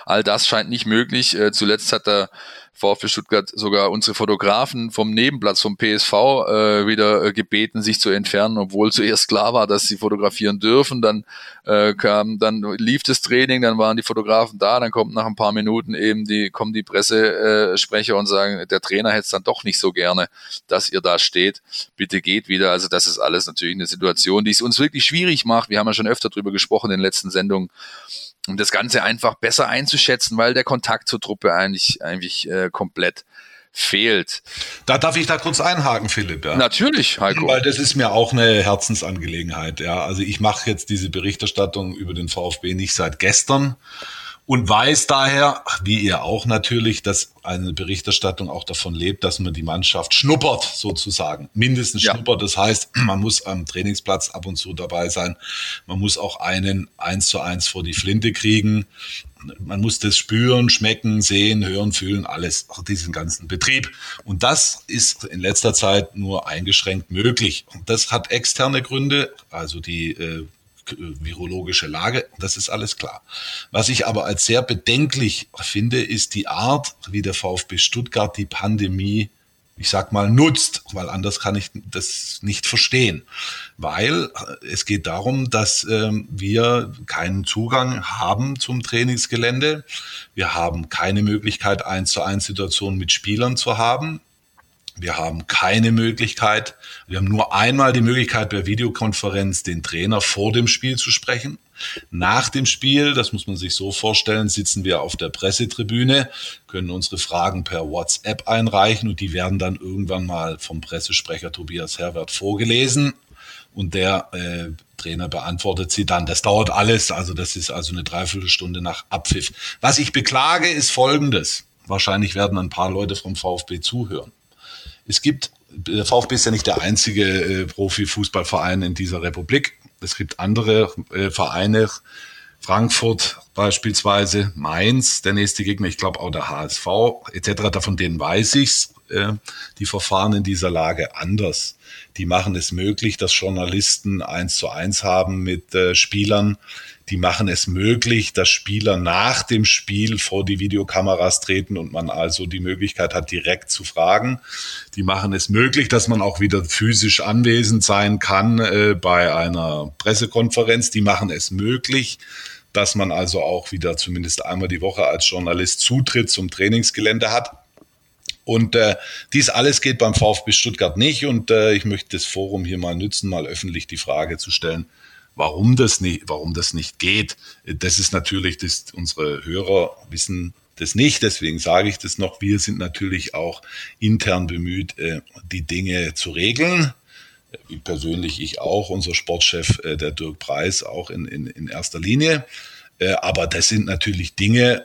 all das scheint nicht möglich. Äh, zuletzt hat der VfB Stuttgart sogar unsere Fotografen vom Nebenplatz vom PSV äh, wieder äh, gebeten, sich zu entfernen, obwohl zuerst klar war, dass sie fotografieren dürfen. Dann äh, kam, dann lief das Training, dann waren die Fotografen da, dann kommt nach ein paar Minuten eben die, kommen die Pressesprecher und sagen, der Trainer hätte es dann doch nicht so gerne, dass ihr da steht. Bitte geht wieder. Also das ist alles natürlich eine Situation, die es uns wirklich schwierig macht. Wir haben ja schon öfter drüber gesprochen in den letzten Sendungen um das Ganze einfach besser einzuschätzen, weil der Kontakt zur Truppe eigentlich, eigentlich äh, komplett fehlt. Da darf ich da kurz einhaken, Philipp. Ja. Natürlich, Heiko. Weil das ist mir auch eine Herzensangelegenheit. Ja, also ich mache jetzt diese Berichterstattung über den VfB nicht seit gestern und weiß daher, wie ihr auch natürlich, dass eine Berichterstattung auch davon lebt, dass man die Mannschaft schnuppert, sozusagen. Mindestens ja. schnuppert. Das heißt, (clears throat) man muss am Trainingsplatz ab und zu dabei sein. Man muss auch einen eins zu eins vor die Flinte kriegen. Man muss das spüren, schmecken, sehen, hören, fühlen, alles, auch diesen ganzen Betrieb. Und das ist in letzter Zeit nur eingeschränkt möglich. Und das hat externe Gründe, also die äh, virologische Lage, das ist alles klar. Was ich aber als sehr bedenklich finde, ist die Art, wie der VfB Stuttgart die Pandemie ich sag mal, nutzt, weil anders kann ich das nicht verstehen. Weil äh, es geht darum, dass ähm, wir keinen Zugang haben zum Trainingsgelände. Wir haben keine Möglichkeit, eins zu eins Situationen mit Spielern zu haben. Wir haben keine Möglichkeit, wir haben nur einmal die Möglichkeit, per Videokonferenz den Trainer vor dem Spiel zu sprechen. Nach dem Spiel, das muss man sich so vorstellen, sitzen wir auf der Pressetribüne, können unsere Fragen per WhatsApp einreichen und die werden dann irgendwann mal vom Pressesprecher Tobias Herbert vorgelesen und der äh, Trainer beantwortet sie dann. Das dauert alles, also das ist also eine Dreiviertelstunde nach Abpfiff. Was ich beklage, ist Folgendes. Wahrscheinlich werden ein paar Leute vom VfB zuhören. Es gibt, der VfB ist ja nicht der einzige äh, Profifußballverein in dieser Republik. Es gibt andere äh, Vereine, Frankfurt beispielsweise, Mainz, der nächste Gegner, ich glaube auch der HSV etc. Von denen weiß ich's. Äh, die verfahren in dieser Lage anders. Die machen es möglich, dass Journalisten eins zu eins haben mit äh, Spielern die machen es möglich, dass Spieler nach dem Spiel vor die Videokameras treten und man also die Möglichkeit hat, direkt zu fragen. Die machen es möglich, dass man auch wieder physisch anwesend sein kann äh, bei einer Pressekonferenz. Die machen es möglich, dass man also auch wieder zumindest einmal die Woche als Journalist Zutritt zum Trainingsgelände hat. Und äh, dies alles geht beim VfB Stuttgart nicht. Und äh, ich möchte das Forum hier mal nützen, mal öffentlich die Frage zu stellen, Warum das nicht, warum das nicht geht, das ist natürlich, das, unsere Hörer wissen das nicht, deswegen sage ich das noch. Wir sind natürlich auch intern bemüht, äh, die Dinge zu regeln. Wie persönlich ich auch, unser Sportchef, äh, der Dirk Preis, auch in, in, in erster Linie. Äh, aber das sind natürlich Dinge,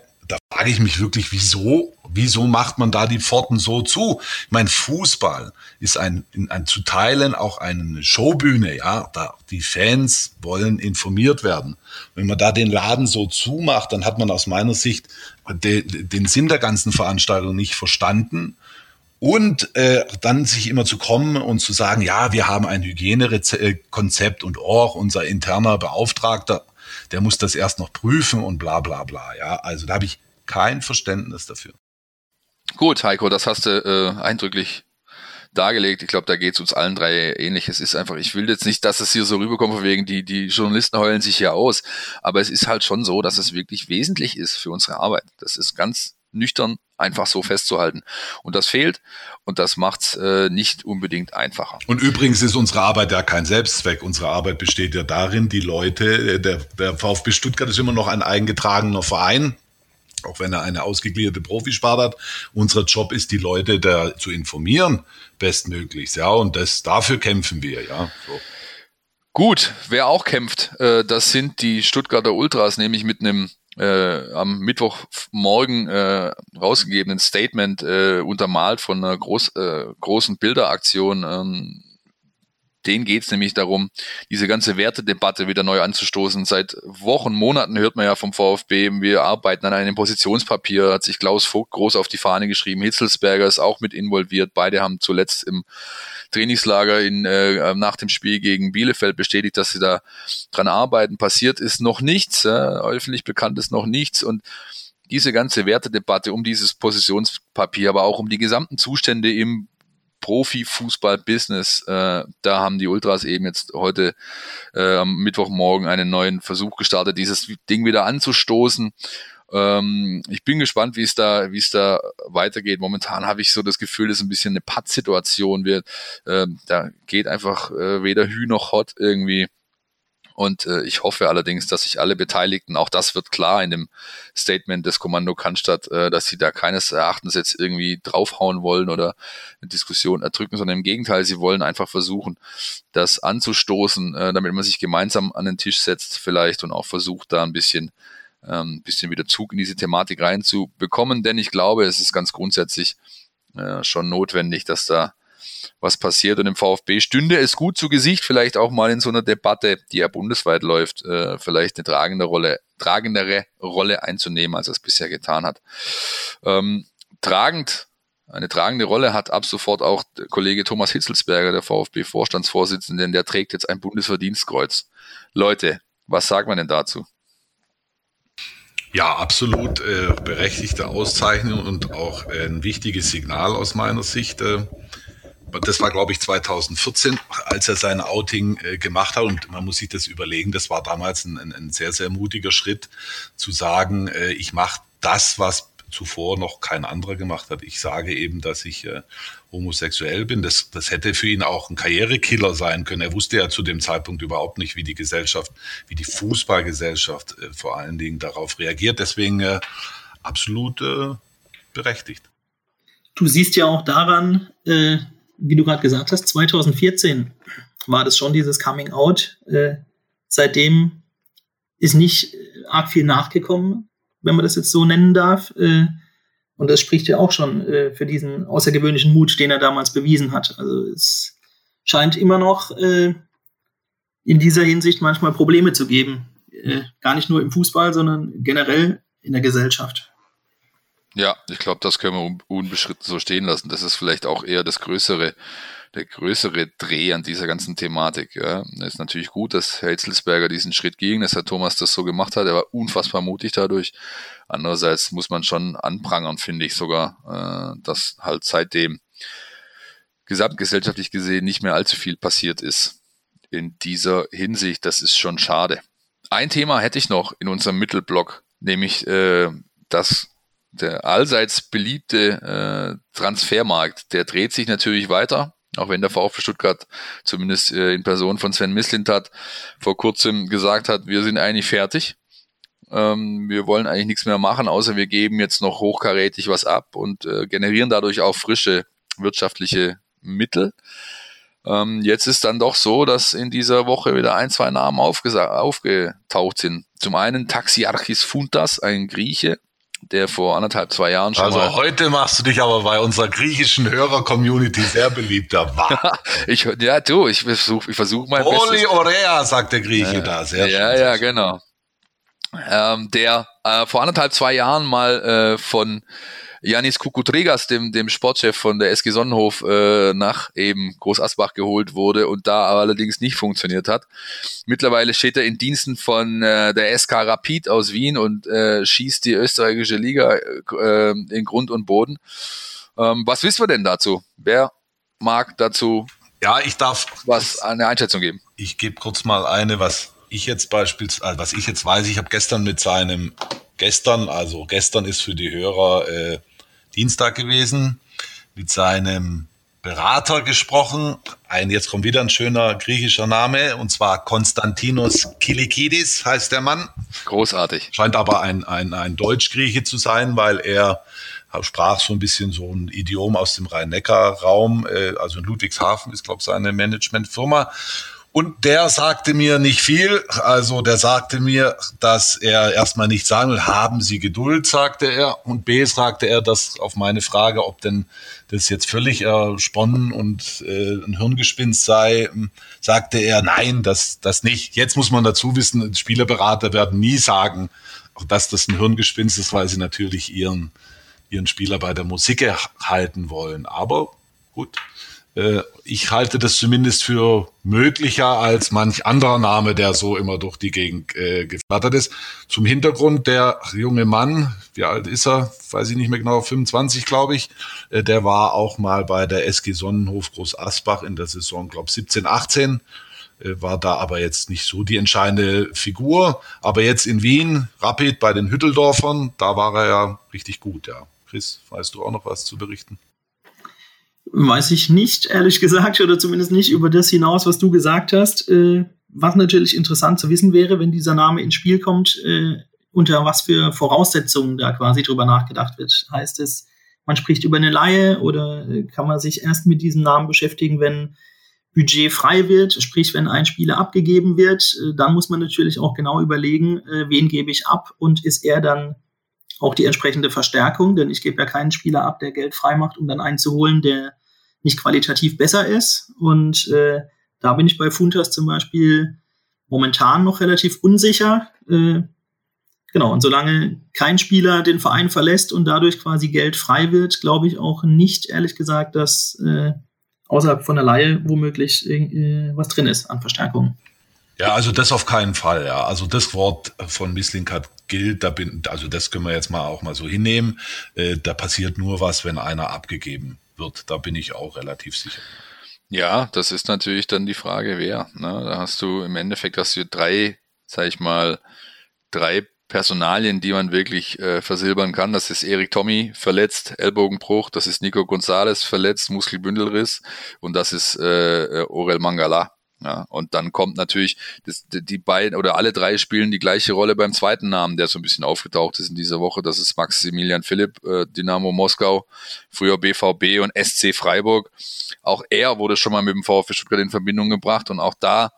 frage ich mich wirklich, wieso, wieso macht man da die Pforten so zu? Ich meine, Fußball ist ein, ein zu Teilen auch eine Showbühne, ja. Da, die Fans wollen informiert werden. Wenn man da den Laden so zumacht, dann hat man aus meiner Sicht de, den Sinn der ganzen Veranstaltung nicht verstanden. Und äh, dann sich immer zu kommen und zu sagen, ja, wir haben ein Hygienekonzept und auch unser interner Beauftragter der muss das erst noch prüfen und bla bla bla. Ja, also da habe ich kein Verständnis dafür. Gut, Heiko, das hast du äh, eindrücklich dargelegt. Ich glaube, da geht es uns allen drei ähnlich. Es ist einfach, ich will jetzt nicht, dass es hier so rüberkommt, von wegen, die, die Journalisten heulen sich hier aus. Aber es ist halt schon so, dass es wirklich wesentlich ist für unsere Arbeit. Das ist ganz nüchtern einfach so festzuhalten. Und das fehlt und das macht's äh, nicht unbedingt einfacher. Und übrigens ist unsere Arbeit ja kein Selbstzweck. Unsere Arbeit besteht ja darin, die Leute, äh, der, der VfB Stuttgart ist immer noch ein eingetragener Verein, auch wenn er eine ausgegliederte Profisparte hat. Unser Job ist, die Leute da zu informieren, bestmöglichst, ja, und das, dafür kämpfen wir, ja. So. Gut, wer auch kämpft, äh, das sind die Stuttgarter Ultras, nämlich mit einem äh, am Mittwochmorgen äh, rausgegebenen Statement äh, untermalt von einer groß, äh, großen Bilderaktion. Denen geht es nämlich darum, diese ganze Wertedebatte wieder neu anzustoßen. Seit Wochen, Monaten hört man ja vom VfB, wir arbeiten an einem Positionspapier, hat sich Klaus Vogt groß auf die Fahne geschrieben, Hitzelsberger ist auch mit involviert. Beide haben zuletzt im Trainingslager in, äh, nach dem Spiel gegen Bielefeld bestätigt, dass sie da dran arbeiten. Passiert ist noch nichts, äh, öffentlich bekannt ist noch nichts und diese ganze Wertedebatte um dieses Positionspapier, aber auch um die gesamten Zustände im Profifußball-Business. Äh, da haben die Ultras eben jetzt heute äh, am Mittwochmorgen einen neuen Versuch gestartet, dieses Ding wieder anzustoßen. Ähm, ich bin gespannt, wie es da, wie es da weitergeht. Momentan habe ich so das Gefühl, es ist ein bisschen eine Pattsituation. Wir, äh, da geht einfach äh, weder Hü noch Hot irgendwie. Und äh, ich hoffe allerdings, dass sich alle Beteiligten, auch das wird klar in dem Statement des Kommando Cannstatt, äh, dass sie da keines Erachtens jetzt irgendwie draufhauen wollen oder eine Diskussion erdrücken, sondern im Gegenteil, sie wollen einfach versuchen, das anzustoßen, äh, damit man sich gemeinsam an den Tisch setzt vielleicht und auch versucht, da ein bisschen ähm, bisschen wieder Zug in diese Thematik reinzubekommen, denn ich glaube, es ist ganz grundsätzlich äh, schon notwendig, dass da was passiert. Und im VfB stünde es gut zu Gesicht, vielleicht auch mal in so einer Debatte, die ja bundesweit läuft, äh, vielleicht eine tragende Rolle, tragendere Rolle einzunehmen, als er es bisher getan hat. Ähm, tragend, eine tragende Rolle hat ab sofort auch Kollege Thomas Hitzelsberger, der VfB-Vorstandsvorsitzende, denn der trägt jetzt ein Bundesverdienstkreuz. Leute, was sagt man denn dazu? Ja, absolut äh, berechtigte Auszeichnung und auch ein wichtiges Signal aus meiner Sicht. Äh, das war, glaube ich, 2014, als er sein Outing äh, gemacht hat. Und man muss sich das überlegen, das war damals ein, ein, ein sehr, sehr mutiger Schritt, zu sagen, äh, ich mache das, was zuvor noch kein anderer gemacht hat. Ich sage eben, dass ich äh, homosexuell bin. Das, das hätte für ihn auch ein Karrierekiller sein können. Er wusste ja zu dem Zeitpunkt überhaupt nicht, wie die Gesellschaft, wie die Fußballgesellschaft äh, vor allen Dingen darauf reagiert. Deswegen äh, absolut äh, berechtigt. Du siehst ja auch daran, wie du gerade gesagt hast, 2014 war das schon dieses Coming Out. Äh, seitdem ist nicht arg viel nachgekommen, wenn man das jetzt so nennen darf. Äh, und das spricht ja auch schon äh, für diesen außergewöhnlichen Mut, den er damals bewiesen hat. Also es scheint immer noch äh, in dieser Hinsicht manchmal Probleme zu geben. Äh, gar nicht nur im Fußball, sondern generell in der Gesellschaft. Ja, ich glaube, das können wir unbeschritten so stehen lassen. Das ist vielleicht auch eher das größere, der größere Dreh an dieser ganzen Thematik. Ja. Ist natürlich gut, dass Hetzelsberger diesen Schritt ging, dass Herr Thomas das so gemacht hat. Er war unfassbar mutig dadurch. Andererseits muss man schon anprangern, finde ich sogar, äh, dass halt seitdem gesamtgesellschaftlich gesehen nicht mehr allzu viel passiert ist in dieser Hinsicht. Das ist schon schade. Ein Thema hätte ich noch in unserem Mittelblock, nämlich äh, das der allseits beliebte äh, Transfermarkt, der dreht sich natürlich weiter, auch wenn der VfB Stuttgart zumindest äh, in Person von Sven Mislintat vor kurzem gesagt hat, wir sind eigentlich fertig. Ähm, wir wollen eigentlich nichts mehr machen, außer wir geben jetzt noch hochkarätig was ab und äh, generieren dadurch auch frische wirtschaftliche Mittel. Ähm, jetzt ist dann doch so, dass in dieser Woche wieder ein, zwei Namen aufgetaucht sind. Zum einen Taxiarchis Funtas, ein Grieche, der vor anderthalb, zwei Jahren schon Also mal heute machst du dich aber bei unserer griechischen Hörer-Community sehr beliebter. (laughs) ich, ja, du, ich versuche ich versuch mein Oli Bestes. Orea, sagt der Grieche äh, da. Sehr ja, schön, ja, genau. Ähm, der äh, vor anderthalb, zwei Jahren mal äh, von Janis Kukutregas, dem, dem Sportchef von der SG Sonnenhof, äh, nach eben Groß Asbach geholt wurde und da allerdings nicht funktioniert hat. Mittlerweile steht er in Diensten von äh, der SK Rapid aus Wien und äh, schießt die österreichische Liga äh, in Grund und Boden. Ähm, was wissen wir denn dazu? Wer mag dazu ja, ich darf was eine Einschätzung geben? Ich gebe kurz mal eine, was ich jetzt beispielsweise, was ich jetzt weiß, ich habe gestern mit seinem gestern, also gestern ist für die Hörer äh, Dienstag gewesen, mit seinem Berater gesprochen. Ein, jetzt kommt wieder ein schöner griechischer Name, und zwar Konstantinos Kilikidis heißt der Mann. Großartig. Scheint aber ein, ein, ein Deutsch-Grieche zu sein, weil er sprach so ein bisschen so ein Idiom aus dem Rhein-Neckar-Raum. Äh, also in Ludwigshafen ist, glaube ich, seine Managementfirma. Und der sagte mir nicht viel. Also der sagte mir, dass er erstmal nicht sagen will, haben Sie Geduld, sagte er. Und B sagte er, dass auf meine Frage, ob denn das jetzt völlig ersponnen und äh, ein Hirngespinst sei, sagte er, nein, das, das nicht. Jetzt muss man dazu wissen, Spielerberater werden nie sagen, dass das ein Hirngespinst ist, weil sie natürlich ihren, ihren Spieler bei der Musik halten wollen. Aber gut, ich halte das zumindest für möglicher als manch anderer Name, der so immer durch die Gegend äh, geflattert ist. Zum Hintergrund, der junge Mann, wie alt ist er? Weiß ich nicht mehr genau, 25 glaube ich. Äh, der war auch mal bei der SG Sonnenhof Groß Asbach in der Saison, glaube 17, 18 äh, war da aber jetzt nicht so die entscheidende Figur. Aber jetzt in Wien, Rapid bei den Hütteldorfern, da war er ja richtig gut, ja. Chris, weißt du auch noch was zu berichten? Weiß ich nicht, ehrlich gesagt, oder zumindest nicht über das hinaus, was du gesagt hast. Äh, was natürlich interessant zu wissen wäre, wenn dieser Name ins Spiel kommt, äh, unter was für Voraussetzungen da quasi drüber nachgedacht wird. Heißt es, man spricht über eine Laie oder äh, kann man sich erst mit diesem Namen beschäftigen, wenn Budget frei wird, sprich wenn ein Spieler abgegeben wird, äh, dann muss man natürlich auch genau überlegen, äh, wen gebe ich ab und ist er dann auch die entsprechende Verstärkung, denn ich gebe ja keinen Spieler ab, der Geld frei macht, um dann einen zu holen, der nicht qualitativ besser ist. Und äh, da bin ich bei Funtas zum Beispiel momentan noch relativ unsicher. Äh, genau, und solange kein Spieler den Verein verlässt und dadurch quasi Geld frei wird, glaube ich auch nicht, ehrlich gesagt, dass äh, außerhalb von der Laie womöglich äh, was drin ist an Verstärkungen. Ja, also das auf keinen Fall, ja. Also das Wort von Misslinkat gilt, da bin, also das können wir jetzt mal auch mal so hinnehmen. Äh, da passiert nur was, wenn einer abgegeben wird. Da bin ich auch relativ sicher. Ja, das ist natürlich dann die Frage, wer. Ne? Da hast du im Endeffekt hast du drei, sag ich mal, drei Personalien, die man wirklich äh, versilbern kann. Das ist Erik Tommy verletzt, Ellbogenbruch, das ist Nico Gonzalez verletzt, Muskelbündelriss und das ist äh, Orel Mangala. Ja, und dann kommt natürlich, das, die beiden oder alle drei spielen die gleiche Rolle beim zweiten Namen, der so ein bisschen aufgetaucht ist in dieser Woche. Das ist Maximilian Philipp, äh, Dynamo Moskau, früher BVB und SC Freiburg. Auch er wurde schon mal mit dem VfB Stuttgart in Verbindung gebracht und auch da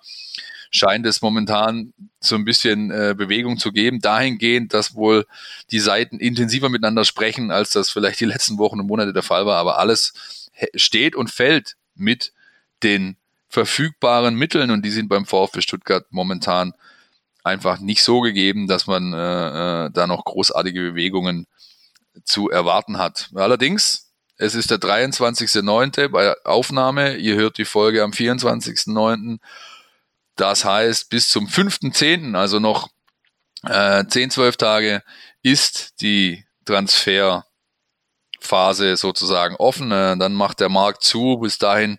scheint es momentan so ein bisschen äh, Bewegung zu geben, dahingehend, dass wohl die Seiten intensiver miteinander sprechen, als das vielleicht die letzten Wochen und Monate der Fall war. Aber alles steht und fällt mit den verfügbaren Mitteln und die sind beim VfB Stuttgart momentan einfach nicht so gegeben, dass man äh, äh, da noch großartige Bewegungen zu erwarten hat. Allerdings, es ist der 23.09. bei Aufnahme. Ihr hört die Folge am 24.09. Das heißt, bis zum 5.10., also noch äh, 10, 12 Tage, ist die Transferphase sozusagen offen. Äh, dann macht der Markt zu. Bis dahin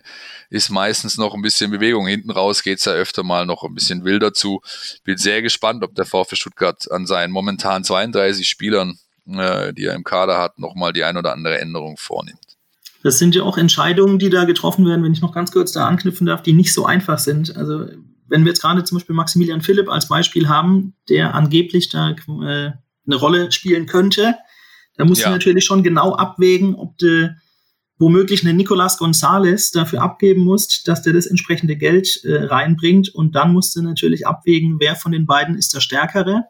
ist meistens noch ein bisschen Bewegung. Hinten raus geht's ja öfter mal noch ein bisschen wilder zu. Bin sehr gespannt, ob der VfB Stuttgart an seinen momentan 32 Spielern, äh, die er im Kader hat, nochmal die ein oder andere Änderung vornimmt. Das sind ja auch Entscheidungen, die da getroffen werden, wenn ich noch ganz kurz da anknüpfen darf, die nicht so einfach sind. Also wenn wir jetzt gerade zum Beispiel Maximilian Philipp als Beispiel haben, der angeblich da äh, eine Rolle spielen könnte, da muss ja. natürlich schon genau abwägen, ob du womöglich einen Nicolas Gonzalez dafür abgeben musst, dass der das entsprechende Geld äh, reinbringt. Und dann musst du natürlich abwägen, wer von den beiden ist der Stärkere.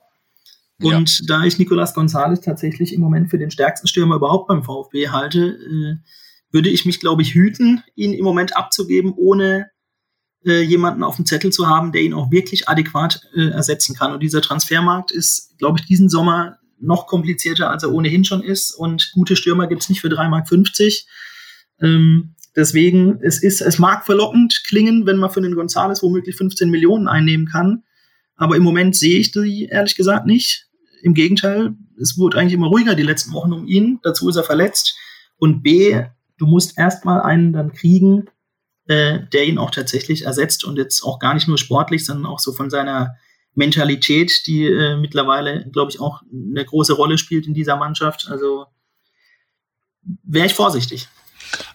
Und ja. da ich Nicolas Gonzalez tatsächlich im Moment für den stärksten Stürmer überhaupt beim VfB halte, äh, würde ich mich, glaube ich, hüten, ihn im Moment abzugeben, ohne äh, jemanden auf dem Zettel zu haben, der ihn auch wirklich adäquat äh, ersetzen kann. Und dieser Transfermarkt ist, glaube ich, diesen Sommer noch komplizierter, als er ohnehin schon ist. Und gute Stürmer gibt's nicht für 3,50 Mark. Ähm, deswegen, es ist, es mag verlockend klingen, wenn man für den Gonzales womöglich 15 Millionen einnehmen kann. Aber im Moment sehe ich die ehrlich gesagt nicht. Im Gegenteil, es wurde eigentlich immer ruhiger die letzten Wochen um ihn. Dazu ist er verletzt. Und B, du musst erstmal einen dann kriegen, äh, der ihn auch tatsächlich ersetzt und jetzt auch gar nicht nur sportlich, sondern auch so von seiner Mentalität, die äh, mittlerweile, glaube ich, auch eine große Rolle spielt in dieser Mannschaft. Also wäre ich vorsichtig.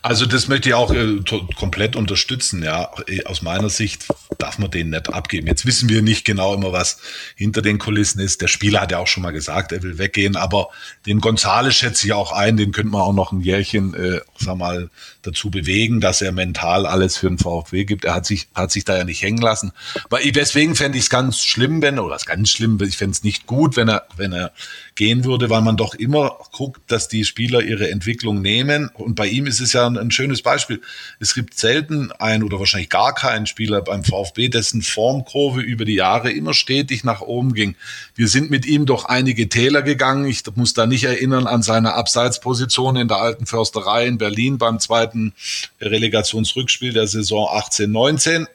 Also das möchte ich auch äh, komplett unterstützen. Ja, aus meiner Sicht darf man den nicht abgeben. Jetzt wissen wir nicht genau immer, was hinter den Kulissen ist. Der Spieler hat ja auch schon mal gesagt, er will weggehen. Aber den Gonzales schätze ich auch ein. Den könnte man auch noch ein Jährchen, äh, sag mal, dazu bewegen, dass er mental alles für den VfW gibt. Er hat sich, hat sich da ja nicht hängen lassen. Weil deswegen fände ich es ganz schlimm, wenn, oder ganz schlimm, ich fände es nicht gut, wenn er, wenn er gehen würde, weil man doch immer guckt, dass die Spieler ihre Entwicklung nehmen. Und bei ihm ist es ja ein, ein schönes Beispiel. Es gibt selten ein oder wahrscheinlich gar keinen Spieler beim VfB, dessen Formkurve über die Jahre immer stetig nach oben ging. Wir sind mit ihm doch einige Täler gegangen. Ich muss da nicht erinnern an seine Abseitsposition in der alten Försterei in Berlin beim zweiten Relegationsrückspiel der Saison 18, 19.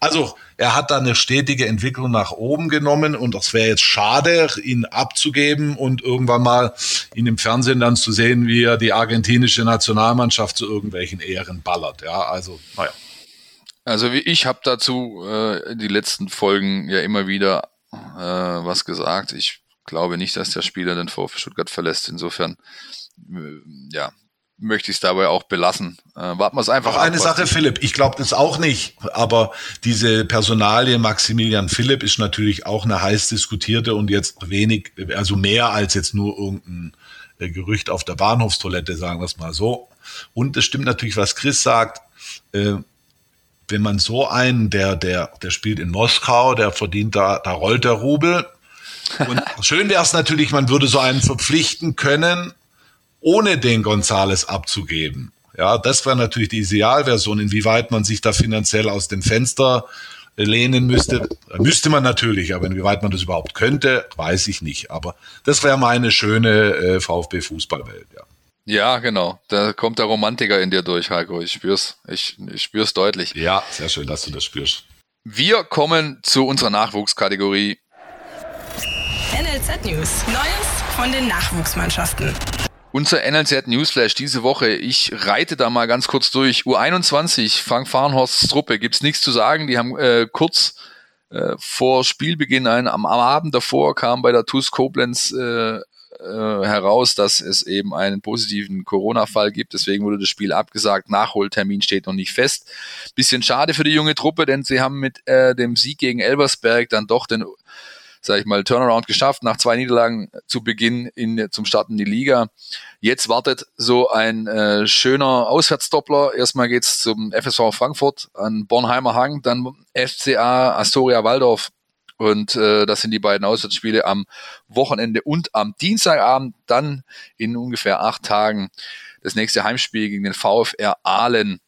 Also er hat da eine stetige Entwicklung nach oben genommen und es wäre jetzt schade, ihn abzugeben und irgendwann mal ihn im Fernsehen dann zu sehen, wie er die argentinische Nationalmannschaft zu irgendwelchen Ehren ballert. Ja, also, naja. Also ich habe dazu äh, die letzten Folgen ja immer wieder äh, was gesagt. Ich glaube nicht, dass der Spieler den VfB Stuttgart verlässt. Insofern, äh, ja, möchte ich es dabei auch belassen. Äh, warten wir es einfach Noch eine Sache, Philipp, ich glaube das auch nicht, aber diese Personalie Maximilian Philipp ist natürlich auch eine heiß diskutierte und jetzt wenig, also mehr als jetzt nur irgendein äh, Gerücht auf der Bahnhofstoilette, sagen wir es mal so. Und es stimmt natürlich, was Chris sagt, äh, wenn man so einen, der, der, der spielt in Moskau, der verdient da, da rollt der Rubel. Und (laughs) schön wäre es natürlich, man würde so einen verpflichten können, ohne den Gonzales abzugeben. Ja, das wäre natürlich die Idealversion. Inwieweit man sich da finanziell aus dem Fenster lehnen müsste, müsste man natürlich, aber inwieweit man das überhaupt könnte, weiß ich nicht. Aber das wäre meine schöne äh, VfB-Fußballwelt, ja. Ja, genau. Da kommt der Romantiker in dir durch, Heiko. Ich spür's. Ich, ich spür's deutlich. Ja, sehr schön, dass du das spürst. Wir kommen zu unserer Nachwuchskategorie. NLZ News. Neues von den Nachwuchsmannschaften. Unser NLZ Newsflash diese Woche. Ich reite da mal ganz kurz durch. U21, Frank Fahrenhorsts Truppe, gibt's nichts zu sagen. Die haben äh, kurz äh, vor Spielbeginn ein, am, am, Abend davor kam bei der TuS Koblenz äh, äh, heraus, dass es eben einen positiven Corona-Fall gibt. Deswegen wurde das Spiel abgesagt. Nachholtermin steht noch nicht fest. Bisschen schade für die junge Truppe, denn sie haben mit äh, dem Sieg gegen Elversberg dann doch den sage ich mal, Turnaround geschafft, nach zwei Niederlagen zu Beginn in, zum Start in die Liga. Jetzt wartet so ein äh, schöner Auswärtsdoppler. Erstmal geht's zum FSV Frankfurt an Bornheimer Hang, dann FCA Astoria Waldorf. Und äh, das sind die beiden Auswärtsspiele am Wochenende und am Dienstagabend. Dann in ungefähr acht Tagen das nächste Heimspiel gegen den VfR Aalen.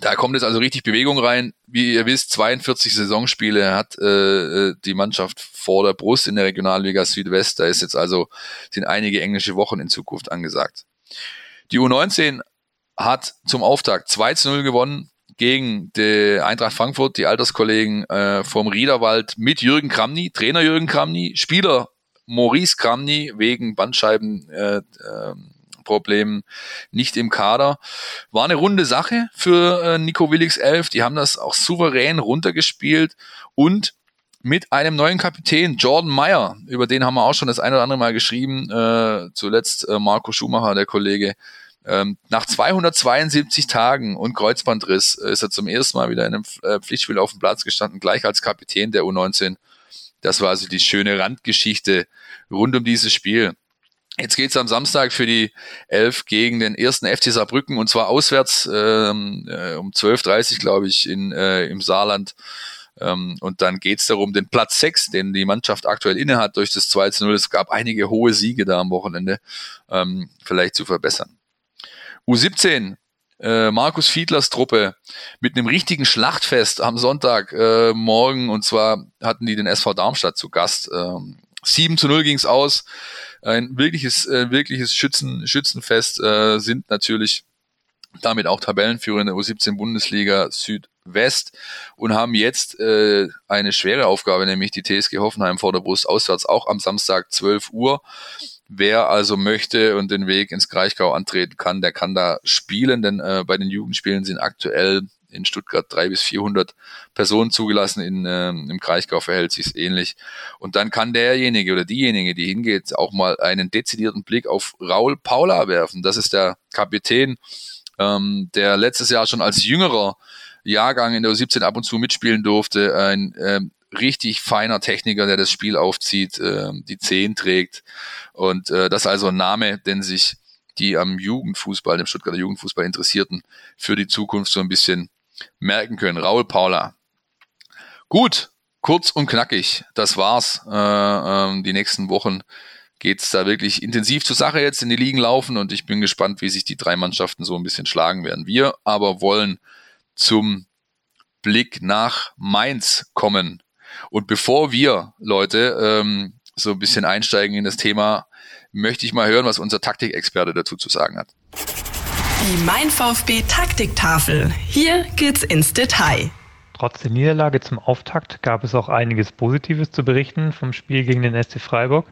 Da kommt jetzt also richtig Bewegung rein. Wie ihr wisst, 42 Saisonspiele hat äh, äh, die Mannschaft vor der Brust in der Regionalliga Südwest. Da ist jetzt also sind einige englische Wochen in Zukunft angesagt. Die U19 hat zum Auftakt 2 zu 0 gewonnen gegen die Eintracht Frankfurt, die Alterskollegen äh, vom Riederwald mit Jürgen Kramny, Trainer Jürgen Kramny, Spieler Maurice Kramny wegen Bandscheiben äh, äh, Problemen nicht im Kader. War eine runde Sache für äh, Nico Willix 11. Die haben das auch souverän runtergespielt und mit einem neuen Kapitän, Jordan Meyer, über den haben wir auch schon das eine oder andere Mal geschrieben, äh, zuletzt äh, Marco Schumacher, der Kollege. Ähm, nach 272 Tagen und Kreuzbandriss äh, ist er zum ersten Mal wieder in einem äh, Pflichtspiel auf dem Platz gestanden, gleich als Kapitän der U19. Das war also die schöne Randgeschichte rund um dieses Spiel. Jetzt geht's am Samstag für die Elf gegen den ersten FC Saarbrücken und zwar auswärts ähm, äh, um 12.30 glaube ich in, äh, im Saarland. Ähm, und dann geht's darum, den Platz 6, den die Mannschaft aktuell innehat durch das 2 zu 0. Es gab einige hohe Siege da am Wochenende, ähm, vielleicht zu verbessern. U17, äh, Markus Fiedlers Truppe mit einem richtigen Schlachtfest am Sonntag äh, morgen und zwar hatten die den SV Darmstadt zu Gast. Ähm, 7 zu 0 ging's aus ein wirkliches, äh, wirkliches Schützen, Schützenfest äh, sind natürlich damit auch Tabellenführer in der U17 Bundesliga Südwest und haben jetzt äh, eine schwere Aufgabe, nämlich die TSG Hoffenheim vor der Brust auswärts auch am Samstag 12 Uhr. Wer also möchte und den Weg ins Kraichgau antreten kann, der kann da spielen, denn äh, bei den Jugendspielen sind aktuell in Stuttgart drei bis 400 Personen zugelassen, in, äh, im Kraichgau verhält sich ähnlich. Und dann kann derjenige oder diejenige, die hingeht, auch mal einen dezidierten Blick auf Raul Paula werfen. Das ist der Kapitän, ähm, der letztes Jahr schon als jüngerer Jahrgang in der U17 ab und zu mitspielen durfte. Ein ähm, richtig feiner Techniker, der das Spiel aufzieht, äh, die Zehen trägt. Und äh, das ist also ein Name, den sich die am Jugendfußball, dem Stuttgarter Jugendfußball Interessierten für die Zukunft so ein bisschen merken können. Raul Paula. Gut, kurz und knackig. Das war's. Äh, äh, die nächsten Wochen geht's da wirklich intensiv zur Sache jetzt in die Ligen laufen und ich bin gespannt, wie sich die drei Mannschaften so ein bisschen schlagen werden. Wir aber wollen zum Blick nach Mainz kommen. Und bevor wir, Leute, ähm, so ein bisschen einsteigen in das Thema, möchte ich mal hören, was unser Taktikexperte dazu zu sagen hat. Die Mein VfB Taktiktafel. Hier geht's ins Detail. Trotz der Niederlage zum Auftakt gab es auch einiges Positives zu berichten vom Spiel gegen den SC Freiburg.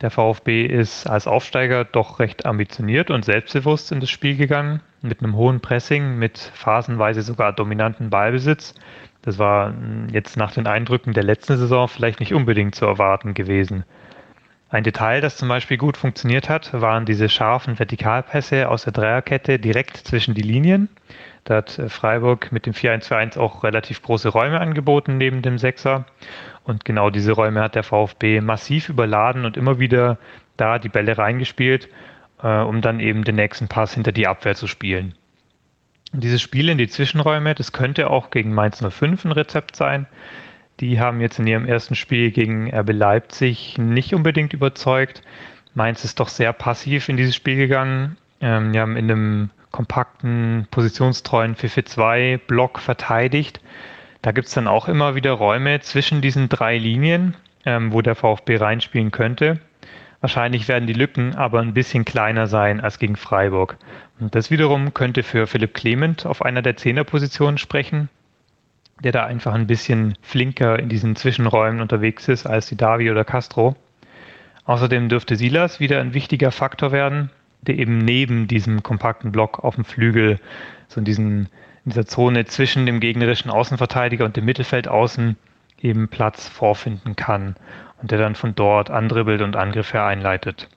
Der VfB ist als Aufsteiger doch recht ambitioniert und selbstbewusst in das Spiel gegangen, mit einem hohen Pressing, mit phasenweise sogar dominanten Ballbesitz. Das war jetzt nach den Eindrücken der letzten Saison vielleicht nicht unbedingt zu erwarten gewesen. Ein Detail, das zum Beispiel gut funktioniert hat, waren diese scharfen Vertikalpässe aus der Dreierkette direkt zwischen die Linien. Da hat äh, Freiburg mit dem 4-1-2-1 auch relativ große Räume angeboten neben dem Sechser. Und genau diese Räume hat der VfB massiv überladen und immer wieder da die Bälle reingespielt, äh, um dann eben den nächsten Pass hinter die Abwehr zu spielen. Dieses Spiel in die Zwischenräume, das könnte auch gegen Mainz 05 ein Rezept sein. Die haben jetzt in ihrem ersten Spiel gegen RB Leipzig nicht unbedingt überzeugt. Mainz ist doch sehr passiv in dieses Spiel gegangen. Ähm, die haben in einem kompakten, positionstreuen 4-4-2-Block verteidigt. Da gibt es dann auch immer wieder Räume zwischen diesen drei Linien, ähm, wo der VfB reinspielen könnte. Wahrscheinlich werden die Lücken aber ein bisschen kleiner sein als gegen Freiburg. Und das wiederum könnte für Philipp Clement auf einer der Zehnerpositionen sprechen. Der da einfach ein bisschen flinker in diesen Zwischenräumen unterwegs ist als die Davi oder Castro. Außerdem dürfte Silas wieder ein wichtiger Faktor werden, der eben neben diesem kompakten Block auf dem Flügel, so in, diesen, in dieser Zone zwischen dem gegnerischen Außenverteidiger und dem Mittelfeld außen eben Platz vorfinden kann und der dann von dort andribbelt und Angriffe einleitet.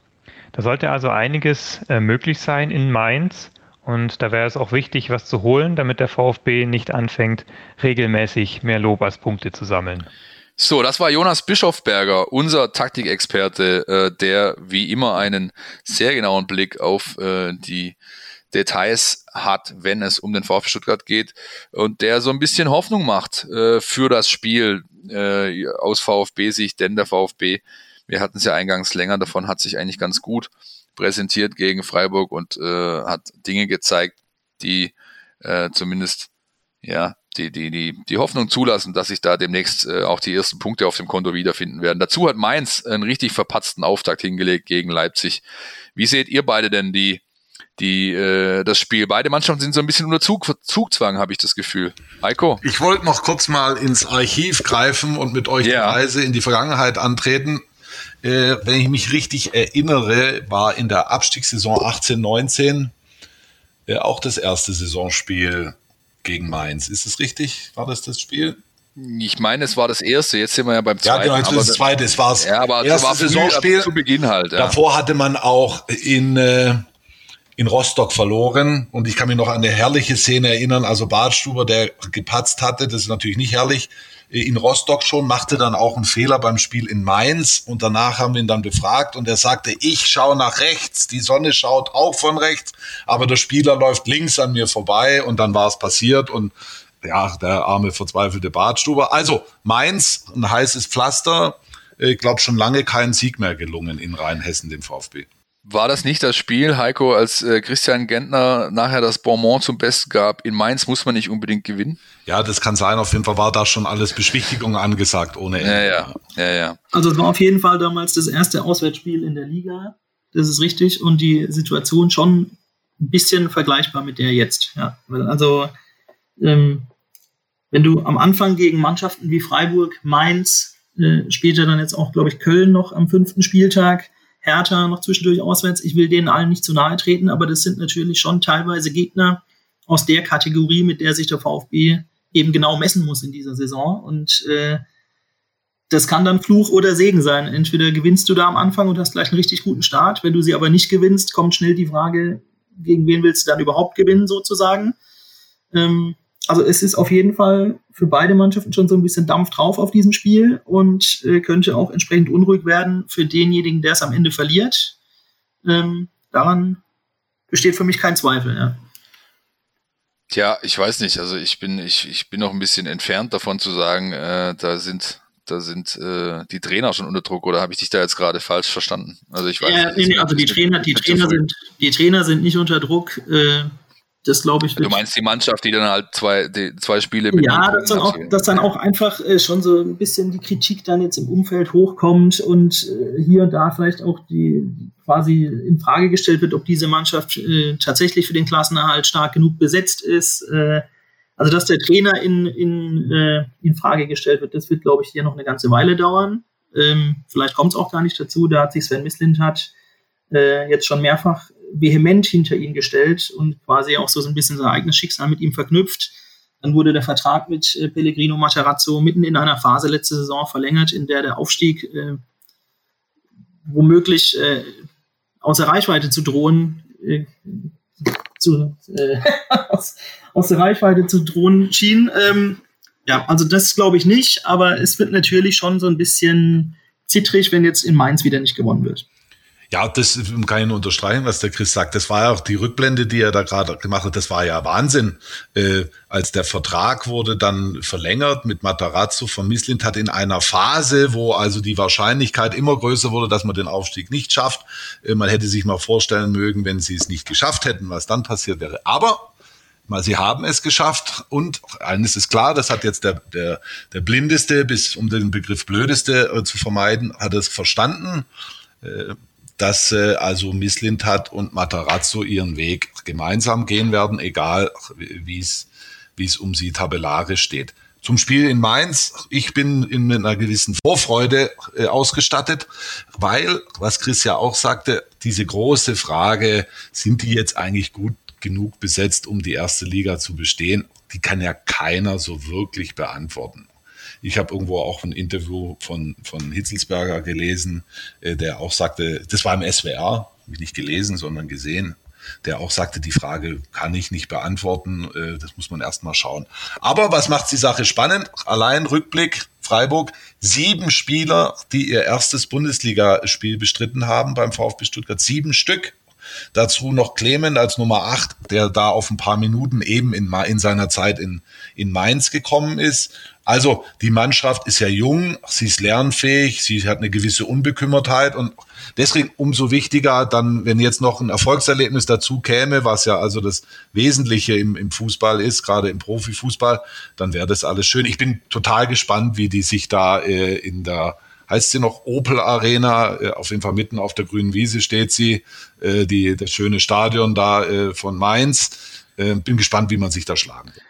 Da sollte also einiges äh, möglich sein in Mainz und da wäre es auch wichtig, was zu holen, damit der VfB nicht anfängt, regelmäßig mehr Lob als Punkte zu sammeln. So, das war Jonas Bischofberger, unser Taktikexperte, äh, der wie immer einen sehr genauen Blick auf äh, die Details hat, wenn es um den VfB Stuttgart geht und der so ein bisschen Hoffnung macht äh, für das Spiel äh, aus VfB-Sicht, denn der VfB, wir hatten es ja eingangs länger davon, hat sich eigentlich ganz gut präsentiert gegen Freiburg und äh, hat Dinge gezeigt, die äh, zumindest ja die, die, die, die Hoffnung zulassen, dass sich da demnächst äh, auch die ersten Punkte auf dem Konto wiederfinden werden. Dazu hat Mainz einen richtig verpatzten Auftakt hingelegt gegen Leipzig. Wie seht ihr beide denn die, die, äh, das Spiel? Beide Mannschaften sind so ein bisschen unter Zug, Zugzwang, habe ich das Gefühl. Heiko? Ich wollte noch kurz mal ins Archiv greifen und mit euch yeah. die Reise in die Vergangenheit antreten. Äh, wenn ich mich richtig erinnere, war in der Abstiegssaison 18, 19 äh, auch das erste Saisonspiel gegen Mainz. Ist es richtig? War das das Spiel? Ich meine, es war das erste. Jetzt sind wir ja beim zweiten. Ja, genau, aber das zweite. Es war das ja, aber erste war Saisonspiel zu Beginn halt. Ja. Davor hatte man auch in äh, in Rostock verloren und ich kann mich noch an eine herrliche Szene erinnern. Also Badstuber, der gepatzt hatte, das ist natürlich nicht herrlich in Rostock schon, machte dann auch einen Fehler beim Spiel in Mainz und danach haben wir ihn dann befragt und er sagte, ich schaue nach rechts, die Sonne schaut auch von rechts, aber der Spieler läuft links an mir vorbei und dann war es passiert und ja, der arme verzweifelte Badstuber. Also Mainz, ein heißes Pflaster, ich glaube schon lange kein Sieg mehr gelungen in Rheinhessen dem VfB. War das nicht das Spiel, Heiko, als äh, Christian Gentner nachher das Bonbon zum Besten gab? In Mainz muss man nicht unbedingt gewinnen. Ja, das kann sein. Auf jeden Fall war da schon alles Beschwichtigung angesagt ohne Ende. Ja, ja, ja, ja. Also es war auf jeden Fall damals das erste Auswärtsspiel in der Liga. Das ist richtig. Und die Situation schon ein bisschen vergleichbar mit der jetzt. Ja, also ähm, wenn du am Anfang gegen Mannschaften wie Freiburg, Mainz, äh, später dann jetzt auch, glaube ich, Köln noch am fünften Spieltag, Hertha noch zwischendurch auswärts. Ich will denen allen nicht zu nahe treten, aber das sind natürlich schon teilweise Gegner aus der Kategorie, mit der sich der VfB eben genau messen muss in dieser Saison. Und äh, das kann dann Fluch oder Segen sein. Entweder gewinnst du da am Anfang und hast gleich einen richtig guten Start. Wenn du sie aber nicht gewinnst, kommt schnell die Frage, gegen wen willst du dann überhaupt gewinnen, sozusagen. Ähm, also es ist auf jeden Fall für beide Mannschaften schon so ein bisschen Dampf drauf auf diesem Spiel und äh, könnte auch entsprechend unruhig werden für denjenigen, der es am Ende verliert. Ähm, daran besteht für mich kein Zweifel. Ja. Tja, ich weiß nicht. Also ich bin ich, ich bin noch ein bisschen entfernt davon zu sagen, äh, da sind da sind äh, die Trainer schon unter Druck oder habe ich dich da jetzt gerade falsch verstanden? Also ich weiß ja, nicht. Nee, nee, also die Trainer, die Trainer sind die Trainer sind nicht unter Druck. Äh, das glaube ich. Du meinst die Mannschaft, die dann halt zwei, die, zwei Spiele mit Ja, dass dann, auch, dass dann auch einfach äh, schon so ein bisschen die Kritik dann jetzt im Umfeld hochkommt und äh, hier und da vielleicht auch die quasi in Frage gestellt wird, ob diese Mannschaft äh, tatsächlich für den Klassenerhalt stark genug besetzt ist. Äh, also dass der Trainer in, in, äh, in Frage gestellt wird, das wird, glaube ich, hier noch eine ganze Weile dauern. Ähm, vielleicht kommt es auch gar nicht dazu. Da hat sich Sven Mislint hat äh, jetzt schon mehrfach vehement hinter ihn gestellt und quasi auch so ein bisschen sein eigenes Schicksal mit ihm verknüpft. Dann wurde der Vertrag mit äh, Pellegrino Materazzo mitten in einer Phase letzte Saison verlängert, in der der Aufstieg äh, womöglich äh, außer Reichweite zu drohen, äh, zu, äh, (laughs) aus, aus der Reichweite zu drohen schien. Ähm, ja, also das glaube ich nicht, aber es wird natürlich schon so ein bisschen zittrig, wenn jetzt in Mainz wieder nicht gewonnen wird. Ja, das kann ich nur unterstreichen, was der Chris sagt. Das war ja auch die Rückblende, die er da gerade gemacht hat. Das war ja Wahnsinn. Äh, als der Vertrag wurde dann verlängert mit Matarazzo von Mislint hat in einer Phase, wo also die Wahrscheinlichkeit immer größer wurde, dass man den Aufstieg nicht schafft. Äh, man hätte sich mal vorstellen mögen, wenn sie es nicht geschafft hätten, was dann passiert wäre. Aber mal, sie haben es geschafft und eines ist klar, das hat jetzt der, der, der Blindeste, bis um den Begriff Blödeste äh, zu vermeiden, hat es verstanden. Äh, dass äh, also Misslintat und Matarazzo ihren Weg gemeinsam gehen werden, egal wie es wie es um sie tabellarisch steht. zum Spiel in Mainz. Ich bin in einer gewissen Vorfreude äh, ausgestattet, weil, was Chris ja auch sagte, diese große Frage, sind die jetzt eigentlich gut genug besetzt, um die erste Liga zu bestehen, die kann ja keiner so wirklich beantworten. Ich habe irgendwo auch ein Interview von, von Hitzelsberger gelesen, äh, der auch sagte, das war im SWR, nicht gelesen, sondern gesehen, der auch sagte, die Frage kann ich nicht beantworten, äh, das muss man erst mal schauen. Aber was macht die Sache spannend? Allein Rückblick, Freiburg, sieben Spieler, die ihr erstes Bundesligaspiel bestritten haben beim VfB Stuttgart, sieben Stück. Dazu noch Clement als Nummer acht, der da auf ein paar Minuten eben in, in seiner Zeit in, in Mainz gekommen ist. Also die Mannschaft ist ja jung, sie ist lernfähig, sie hat eine gewisse Unbekümmertheit und deswegen umso wichtiger dann, wenn jetzt noch ein Erfolgserlebnis dazu käme, was ja also das Wesentliche im, im Fußball ist, gerade im Profifußball, dann wäre das alles schön. Ich bin total gespannt, wie die sich da äh, in der heißt sie noch Opel Arena, äh, auf jeden Fall mitten auf der grünen Wiese steht sie, äh, die, das schöne Stadion da äh, von Mainz. Äh, bin gespannt, wie man sich da schlagen wird.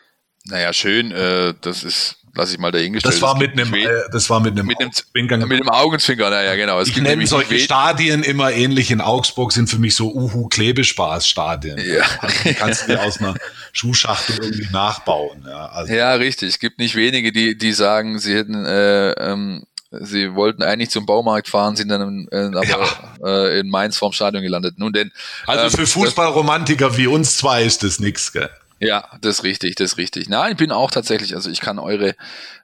Naja, schön, äh, das ist lasse ich mal dahingestellt. Das war mit einem, äh, das war mit einem, mit einem, Augenzwinkern. Mit einem Augenzwinkern, naja, genau. Es ich nenne solche Stadien immer ähnlich in Augsburg, sind für mich so Uhu-Klebespaß-Stadien. Ja. Also die kannst du dir aus einer (laughs) Schuhschachtel irgendwie nachbauen. Ja, also. ja, richtig. Es gibt nicht wenige, die, die sagen, sie hätten, äh, ähm, sie wollten eigentlich zum Baumarkt fahren, sind dann äh, aber ja. äh, in Mainz vorm Stadion gelandet. Nun denn. Also ähm, für Fußballromantiker wie uns zwei ist das nix, gell? Ja, das ist richtig, das ist richtig. Nein, ich bin auch tatsächlich, also ich kann eure,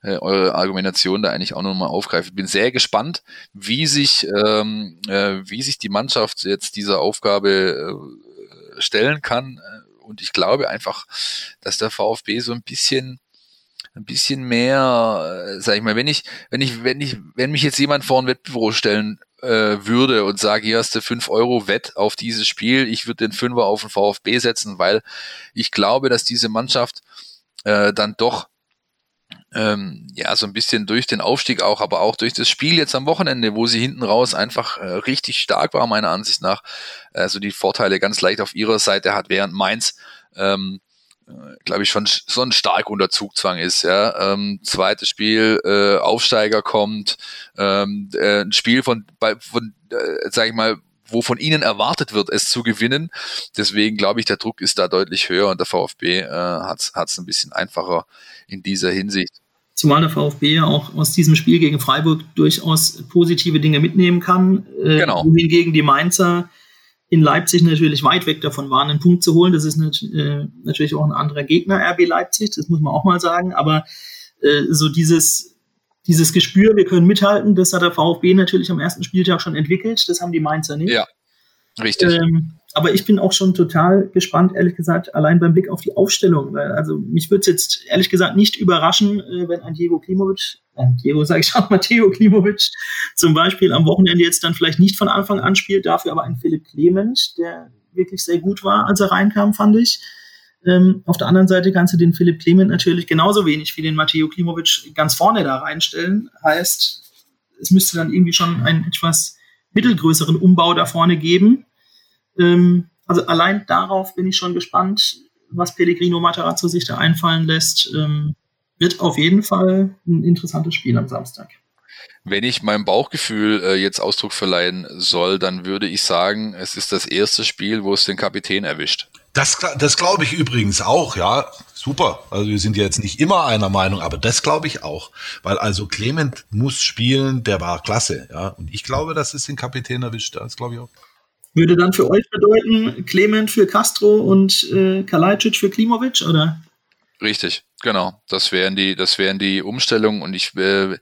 äh, eure Argumentation da eigentlich auch nochmal aufgreifen. Ich bin sehr gespannt, wie sich, ähm, äh, wie sich die Mannschaft jetzt dieser Aufgabe äh, stellen kann. Und ich glaube einfach, dass der VfB so ein bisschen ein bisschen mehr, äh, sag ich mal, wenn ich, wenn ich, wenn ich, wenn mich jetzt jemand vor ein Wettbüro stellen äh, würde und sage, hier hast du 5 Euro Wett auf dieses Spiel, ich würde den Fünfer auf den VfB setzen, weil ich glaube, dass diese Mannschaft äh, dann doch ähm, ja so ein bisschen durch den Aufstieg auch, aber auch durch das Spiel jetzt am Wochenende, wo sie hinten raus einfach äh, richtig stark war, meiner Ansicht nach, also die Vorteile ganz leicht auf ihrer Seite hat, während Mainz ähm, glaube ich, schon, schon stark unter Zugzwang ist. Ja. Ähm, zweites Spiel, äh, Aufsteiger kommt, ähm, äh, ein Spiel von, bei, von äh, sag ich mal, wo von ihnen erwartet wird, es zu gewinnen. Deswegen glaube ich, der Druck ist da deutlich höher und der VfB äh, hat es ein bisschen einfacher in dieser Hinsicht. Zumal der VfB ja auch aus diesem Spiel gegen Freiburg durchaus positive Dinge mitnehmen kann. Äh, genau. Wohingegen die Mainzer in Leipzig natürlich weit weg davon waren, einen Punkt zu holen. Das ist äh, natürlich auch ein anderer Gegner, RB Leipzig, das muss man auch mal sagen. Aber äh, so dieses, dieses Gespür, wir können mithalten, das hat der VfB natürlich am ersten Spieltag schon entwickelt. Das haben die Mainzer nicht. Ja, richtig. Ähm, aber ich bin auch schon total gespannt, ehrlich gesagt, allein beim Blick auf die Aufstellung. Also mich würde es jetzt ehrlich gesagt nicht überraschen, äh, wenn ein Diego Klimovic, äh, Diego sage ich auch, Matteo (laughs) Klimovic zum Beispiel am Wochenende jetzt dann vielleicht nicht von Anfang an spielt, dafür aber ein Philipp Clement, der wirklich sehr gut war, als er reinkam, fand ich. Ähm, auf der anderen Seite kannst du den Philipp Clement natürlich genauso wenig wie den Matteo Klimovic ganz vorne da reinstellen. Heißt, es müsste dann irgendwie schon einen etwas mittelgrößeren Umbau da vorne geben. Ähm, also allein darauf bin ich schon gespannt, was Pellegrino Matarazzo sich da einfallen lässt. Ähm, wird auf jeden Fall ein interessantes Spiel am Samstag. Wenn ich meinem Bauchgefühl äh, jetzt Ausdruck verleihen soll, dann würde ich sagen, es ist das erste Spiel, wo es den Kapitän erwischt. Das, das glaube ich übrigens auch, ja. Super. Also wir sind ja jetzt nicht immer einer Meinung, aber das glaube ich auch. Weil also Clement muss spielen, der war klasse, ja. Und ich glaube, dass es den Kapitän erwischt. Das glaube ich auch. Würde dann für euch bedeuten, Clement für Castro und äh, Kalajdzic für Klimovic, oder? Richtig, genau. Das wären die, das wären die Umstellungen und ich äh,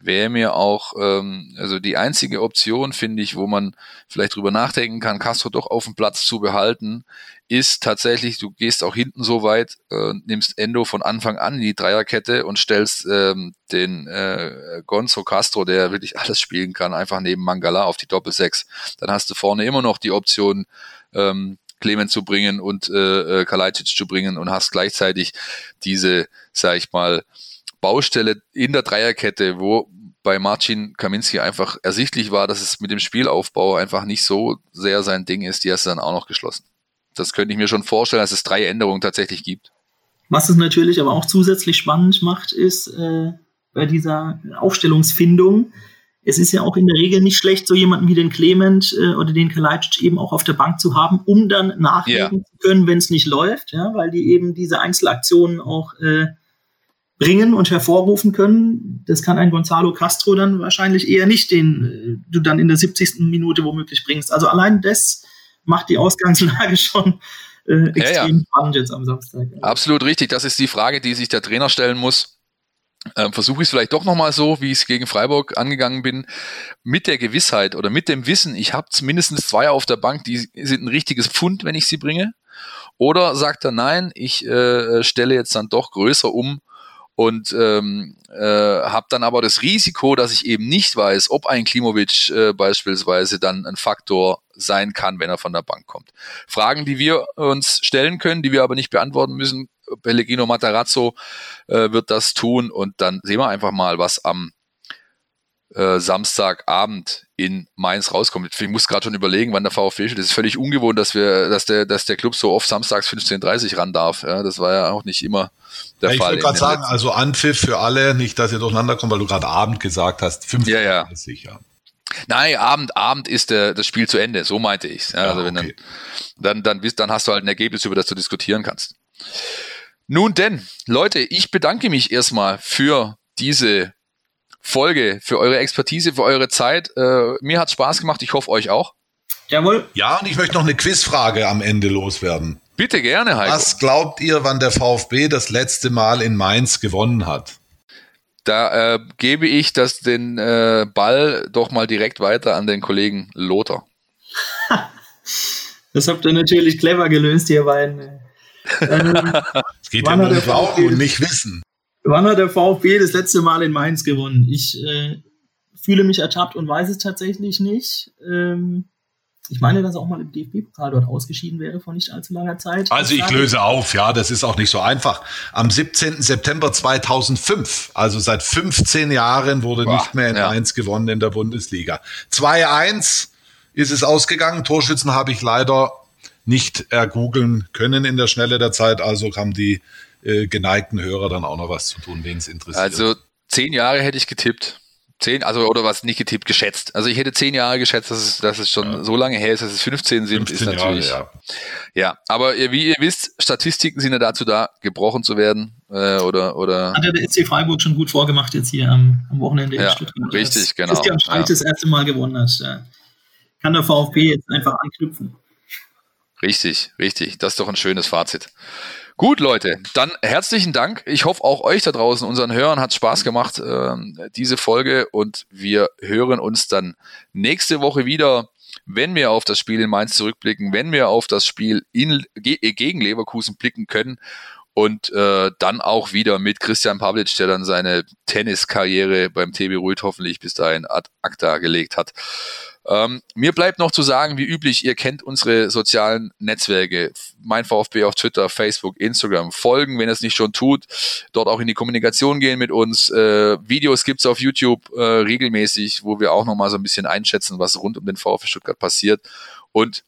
wäre mir auch, ähm, also die einzige Option, finde ich, wo man vielleicht drüber nachdenken kann, Castro doch auf dem Platz zu behalten, ist tatsächlich, du gehst auch hinten so weit, äh, nimmst Endo von Anfang an in die Dreierkette und stellst ähm, den äh, Gonzo Castro, der wirklich alles spielen kann, einfach neben Mangala auf die Doppel-Sechs. Dann hast du vorne immer noch die Option, ähm, Clement zu bringen und äh, äh Kalajdzic zu bringen und hast gleichzeitig diese, sag ich mal, Baustelle in der Dreierkette, wo bei Marcin Kaminski einfach ersichtlich war, dass es mit dem Spielaufbau einfach nicht so sehr sein Ding ist, die hast du dann auch noch geschlossen. Das könnte ich mir schon vorstellen, dass es drei Änderungen tatsächlich gibt. Was es natürlich aber auch zusätzlich spannend macht, ist äh, bei dieser Aufstellungsfindung, es ist ja auch in der Regel nicht schlecht, so jemanden wie den Clement äh, oder den Kalajdzic eben auch auf der Bank zu haben, um dann nachlegen yeah. zu können, wenn es nicht läuft, ja, weil die eben diese Einzelaktionen auch äh, bringen und hervorrufen können. Das kann ein Gonzalo Castro dann wahrscheinlich eher nicht, den äh, du dann in der 70. Minute womöglich bringst. Also allein das macht die Ausgangslage (laughs) schon äh, extrem ja, ja. spannend jetzt am Samstag. Absolut richtig. Das ist die Frage, die sich der Trainer stellen muss ähm, versuche ich es vielleicht doch nochmal so, wie ich es gegen Freiburg angegangen bin, mit der Gewissheit oder mit dem Wissen, ich habe mindestens zwei auf der Bank, die sind ein richtiges Pfund, wenn ich sie bringe. Oder sagt er, nein, ich äh, stelle jetzt dann doch größer um und ähm, äh, habe dann aber das Risiko, dass ich eben nicht weiß, ob ein Klimovic äh, beispielsweise dann ein Faktor sein kann, wenn er von der Bank kommt. Fragen, die wir uns stellen können, die wir aber nicht beantworten müssen, Pellegrino Matarazzo äh, wird das tun und dann sehen wir einfach mal, was am äh, Samstagabend in Mainz rauskommt. Ich muss gerade schon überlegen, wann der VfB steht. Das ist völlig ungewohnt, dass wir, dass der, dass der Club so oft samstags 15.30 Uhr ran darf. Ja, das war ja auch nicht immer der ja, Fall. Ich wollte gerade sagen, also Anpfiff für alle, nicht, dass ihr durcheinander kommt, weil du gerade Abend gesagt hast. 15.30 ja, ja. ja. Nein, Abend, Abend ist der, das Spiel zu Ende. So meinte ich ja, also wenn okay. dann, dann, dann, dann hast du halt ein Ergebnis, über das du diskutieren kannst. Nun denn, Leute, ich bedanke mich erstmal für diese Folge, für eure Expertise, für eure Zeit. Äh, mir hat Spaß gemacht, ich hoffe euch auch. Jawohl. Ja, und ich möchte noch eine Quizfrage am Ende loswerden. Bitte gerne, Heiko. Was glaubt ihr, wann der VfB das letzte Mal in Mainz gewonnen hat? Da äh, gebe ich das den äh, Ball doch mal direkt weiter an den Kollegen Lothar. (laughs) das habt ihr natürlich clever gelöst, ihr beiden. (laughs) Ähm, es geht ja um Glauben und nicht Wissen. Wann hat der VfB das letzte Mal in Mainz gewonnen? Ich äh, fühle mich ertappt und weiß es tatsächlich nicht. Ähm, ich meine, dass er auch mal im DFB-Pokal dort ausgeschieden wäre vor nicht allzu langer Zeit. Also ich löse auf, ja, das ist auch nicht so einfach. Am 17. September 2005, also seit 15 Jahren, wurde Boah, nicht mehr in ja. Mainz gewonnen in der Bundesliga. 2-1 ist es ausgegangen. Torschützen habe ich leider nicht ergoogeln können in der Schnelle der Zeit. Also haben die äh, geneigten Hörer dann auch noch was zu tun, wen es interessiert. Also zehn Jahre hätte ich getippt. Zehn, also oder was nicht getippt, geschätzt. Also ich hätte zehn Jahre geschätzt, dass es, dass es schon ja. so lange her ist, dass es 15 sind, 15 ist natürlich. Jahre, ja. ja, aber wie ihr wisst, Statistiken sind ja dazu da, gebrochen zu werden. Äh, oder, oder Hat ja der SC Freiburg schon gut vorgemacht jetzt hier am, am Wochenende ja, in Stuttgart. Richtig, genau. Christian Schalt ja. das erste Mal gewonnen hat. Kann der VfB jetzt einfach anknüpfen. Richtig, richtig. Das ist doch ein schönes Fazit. Gut, Leute, dann herzlichen Dank. Ich hoffe, auch euch da draußen, unseren Hörern, hat Spaß gemacht, äh, diese Folge. Und wir hören uns dann nächste Woche wieder, wenn wir auf das Spiel in Mainz zurückblicken, wenn wir auf das Spiel in, ge gegen Leverkusen blicken können. Und äh, dann auch wieder mit Christian Pavlic, der dann seine Tenniskarriere beim TB Rüth hoffentlich bis dahin ad acta gelegt hat. Ähm, mir bleibt noch zu sagen, wie üblich, ihr kennt unsere sozialen Netzwerke. Mein VfB auf Twitter, Facebook, Instagram. Folgen, wenn ihr es nicht schon tut. Dort auch in die Kommunikation gehen mit uns. Äh, Videos gibt's auf YouTube äh, regelmäßig, wo wir auch nochmal so ein bisschen einschätzen, was rund um den VfB Stuttgart passiert. Und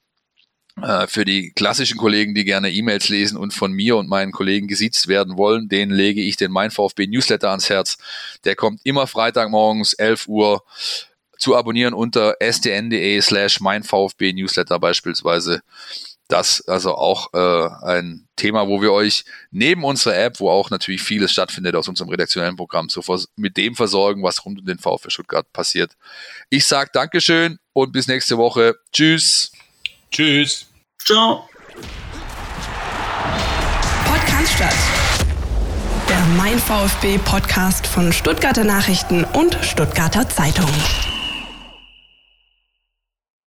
äh, für die klassischen Kollegen, die gerne E-Mails lesen und von mir und meinen Kollegen gesiezt werden wollen, denen lege ich den Mein VfB Newsletter ans Herz. Der kommt immer Freitagmorgens 11 Uhr zu abonnieren unter sdn.de slash mein VfB Newsletter beispielsweise. Das also auch äh, ein Thema, wo wir euch neben unserer App, wo auch natürlich vieles stattfindet aus unserem redaktionellen Programm, so mit dem versorgen, was rund um den VfB Stuttgart passiert. Ich sage Dankeschön und bis nächste Woche. Tschüss. Tschüss. Ciao. Podcast statt. Der Mein VfB Podcast von Stuttgarter Nachrichten und Stuttgarter Zeitung.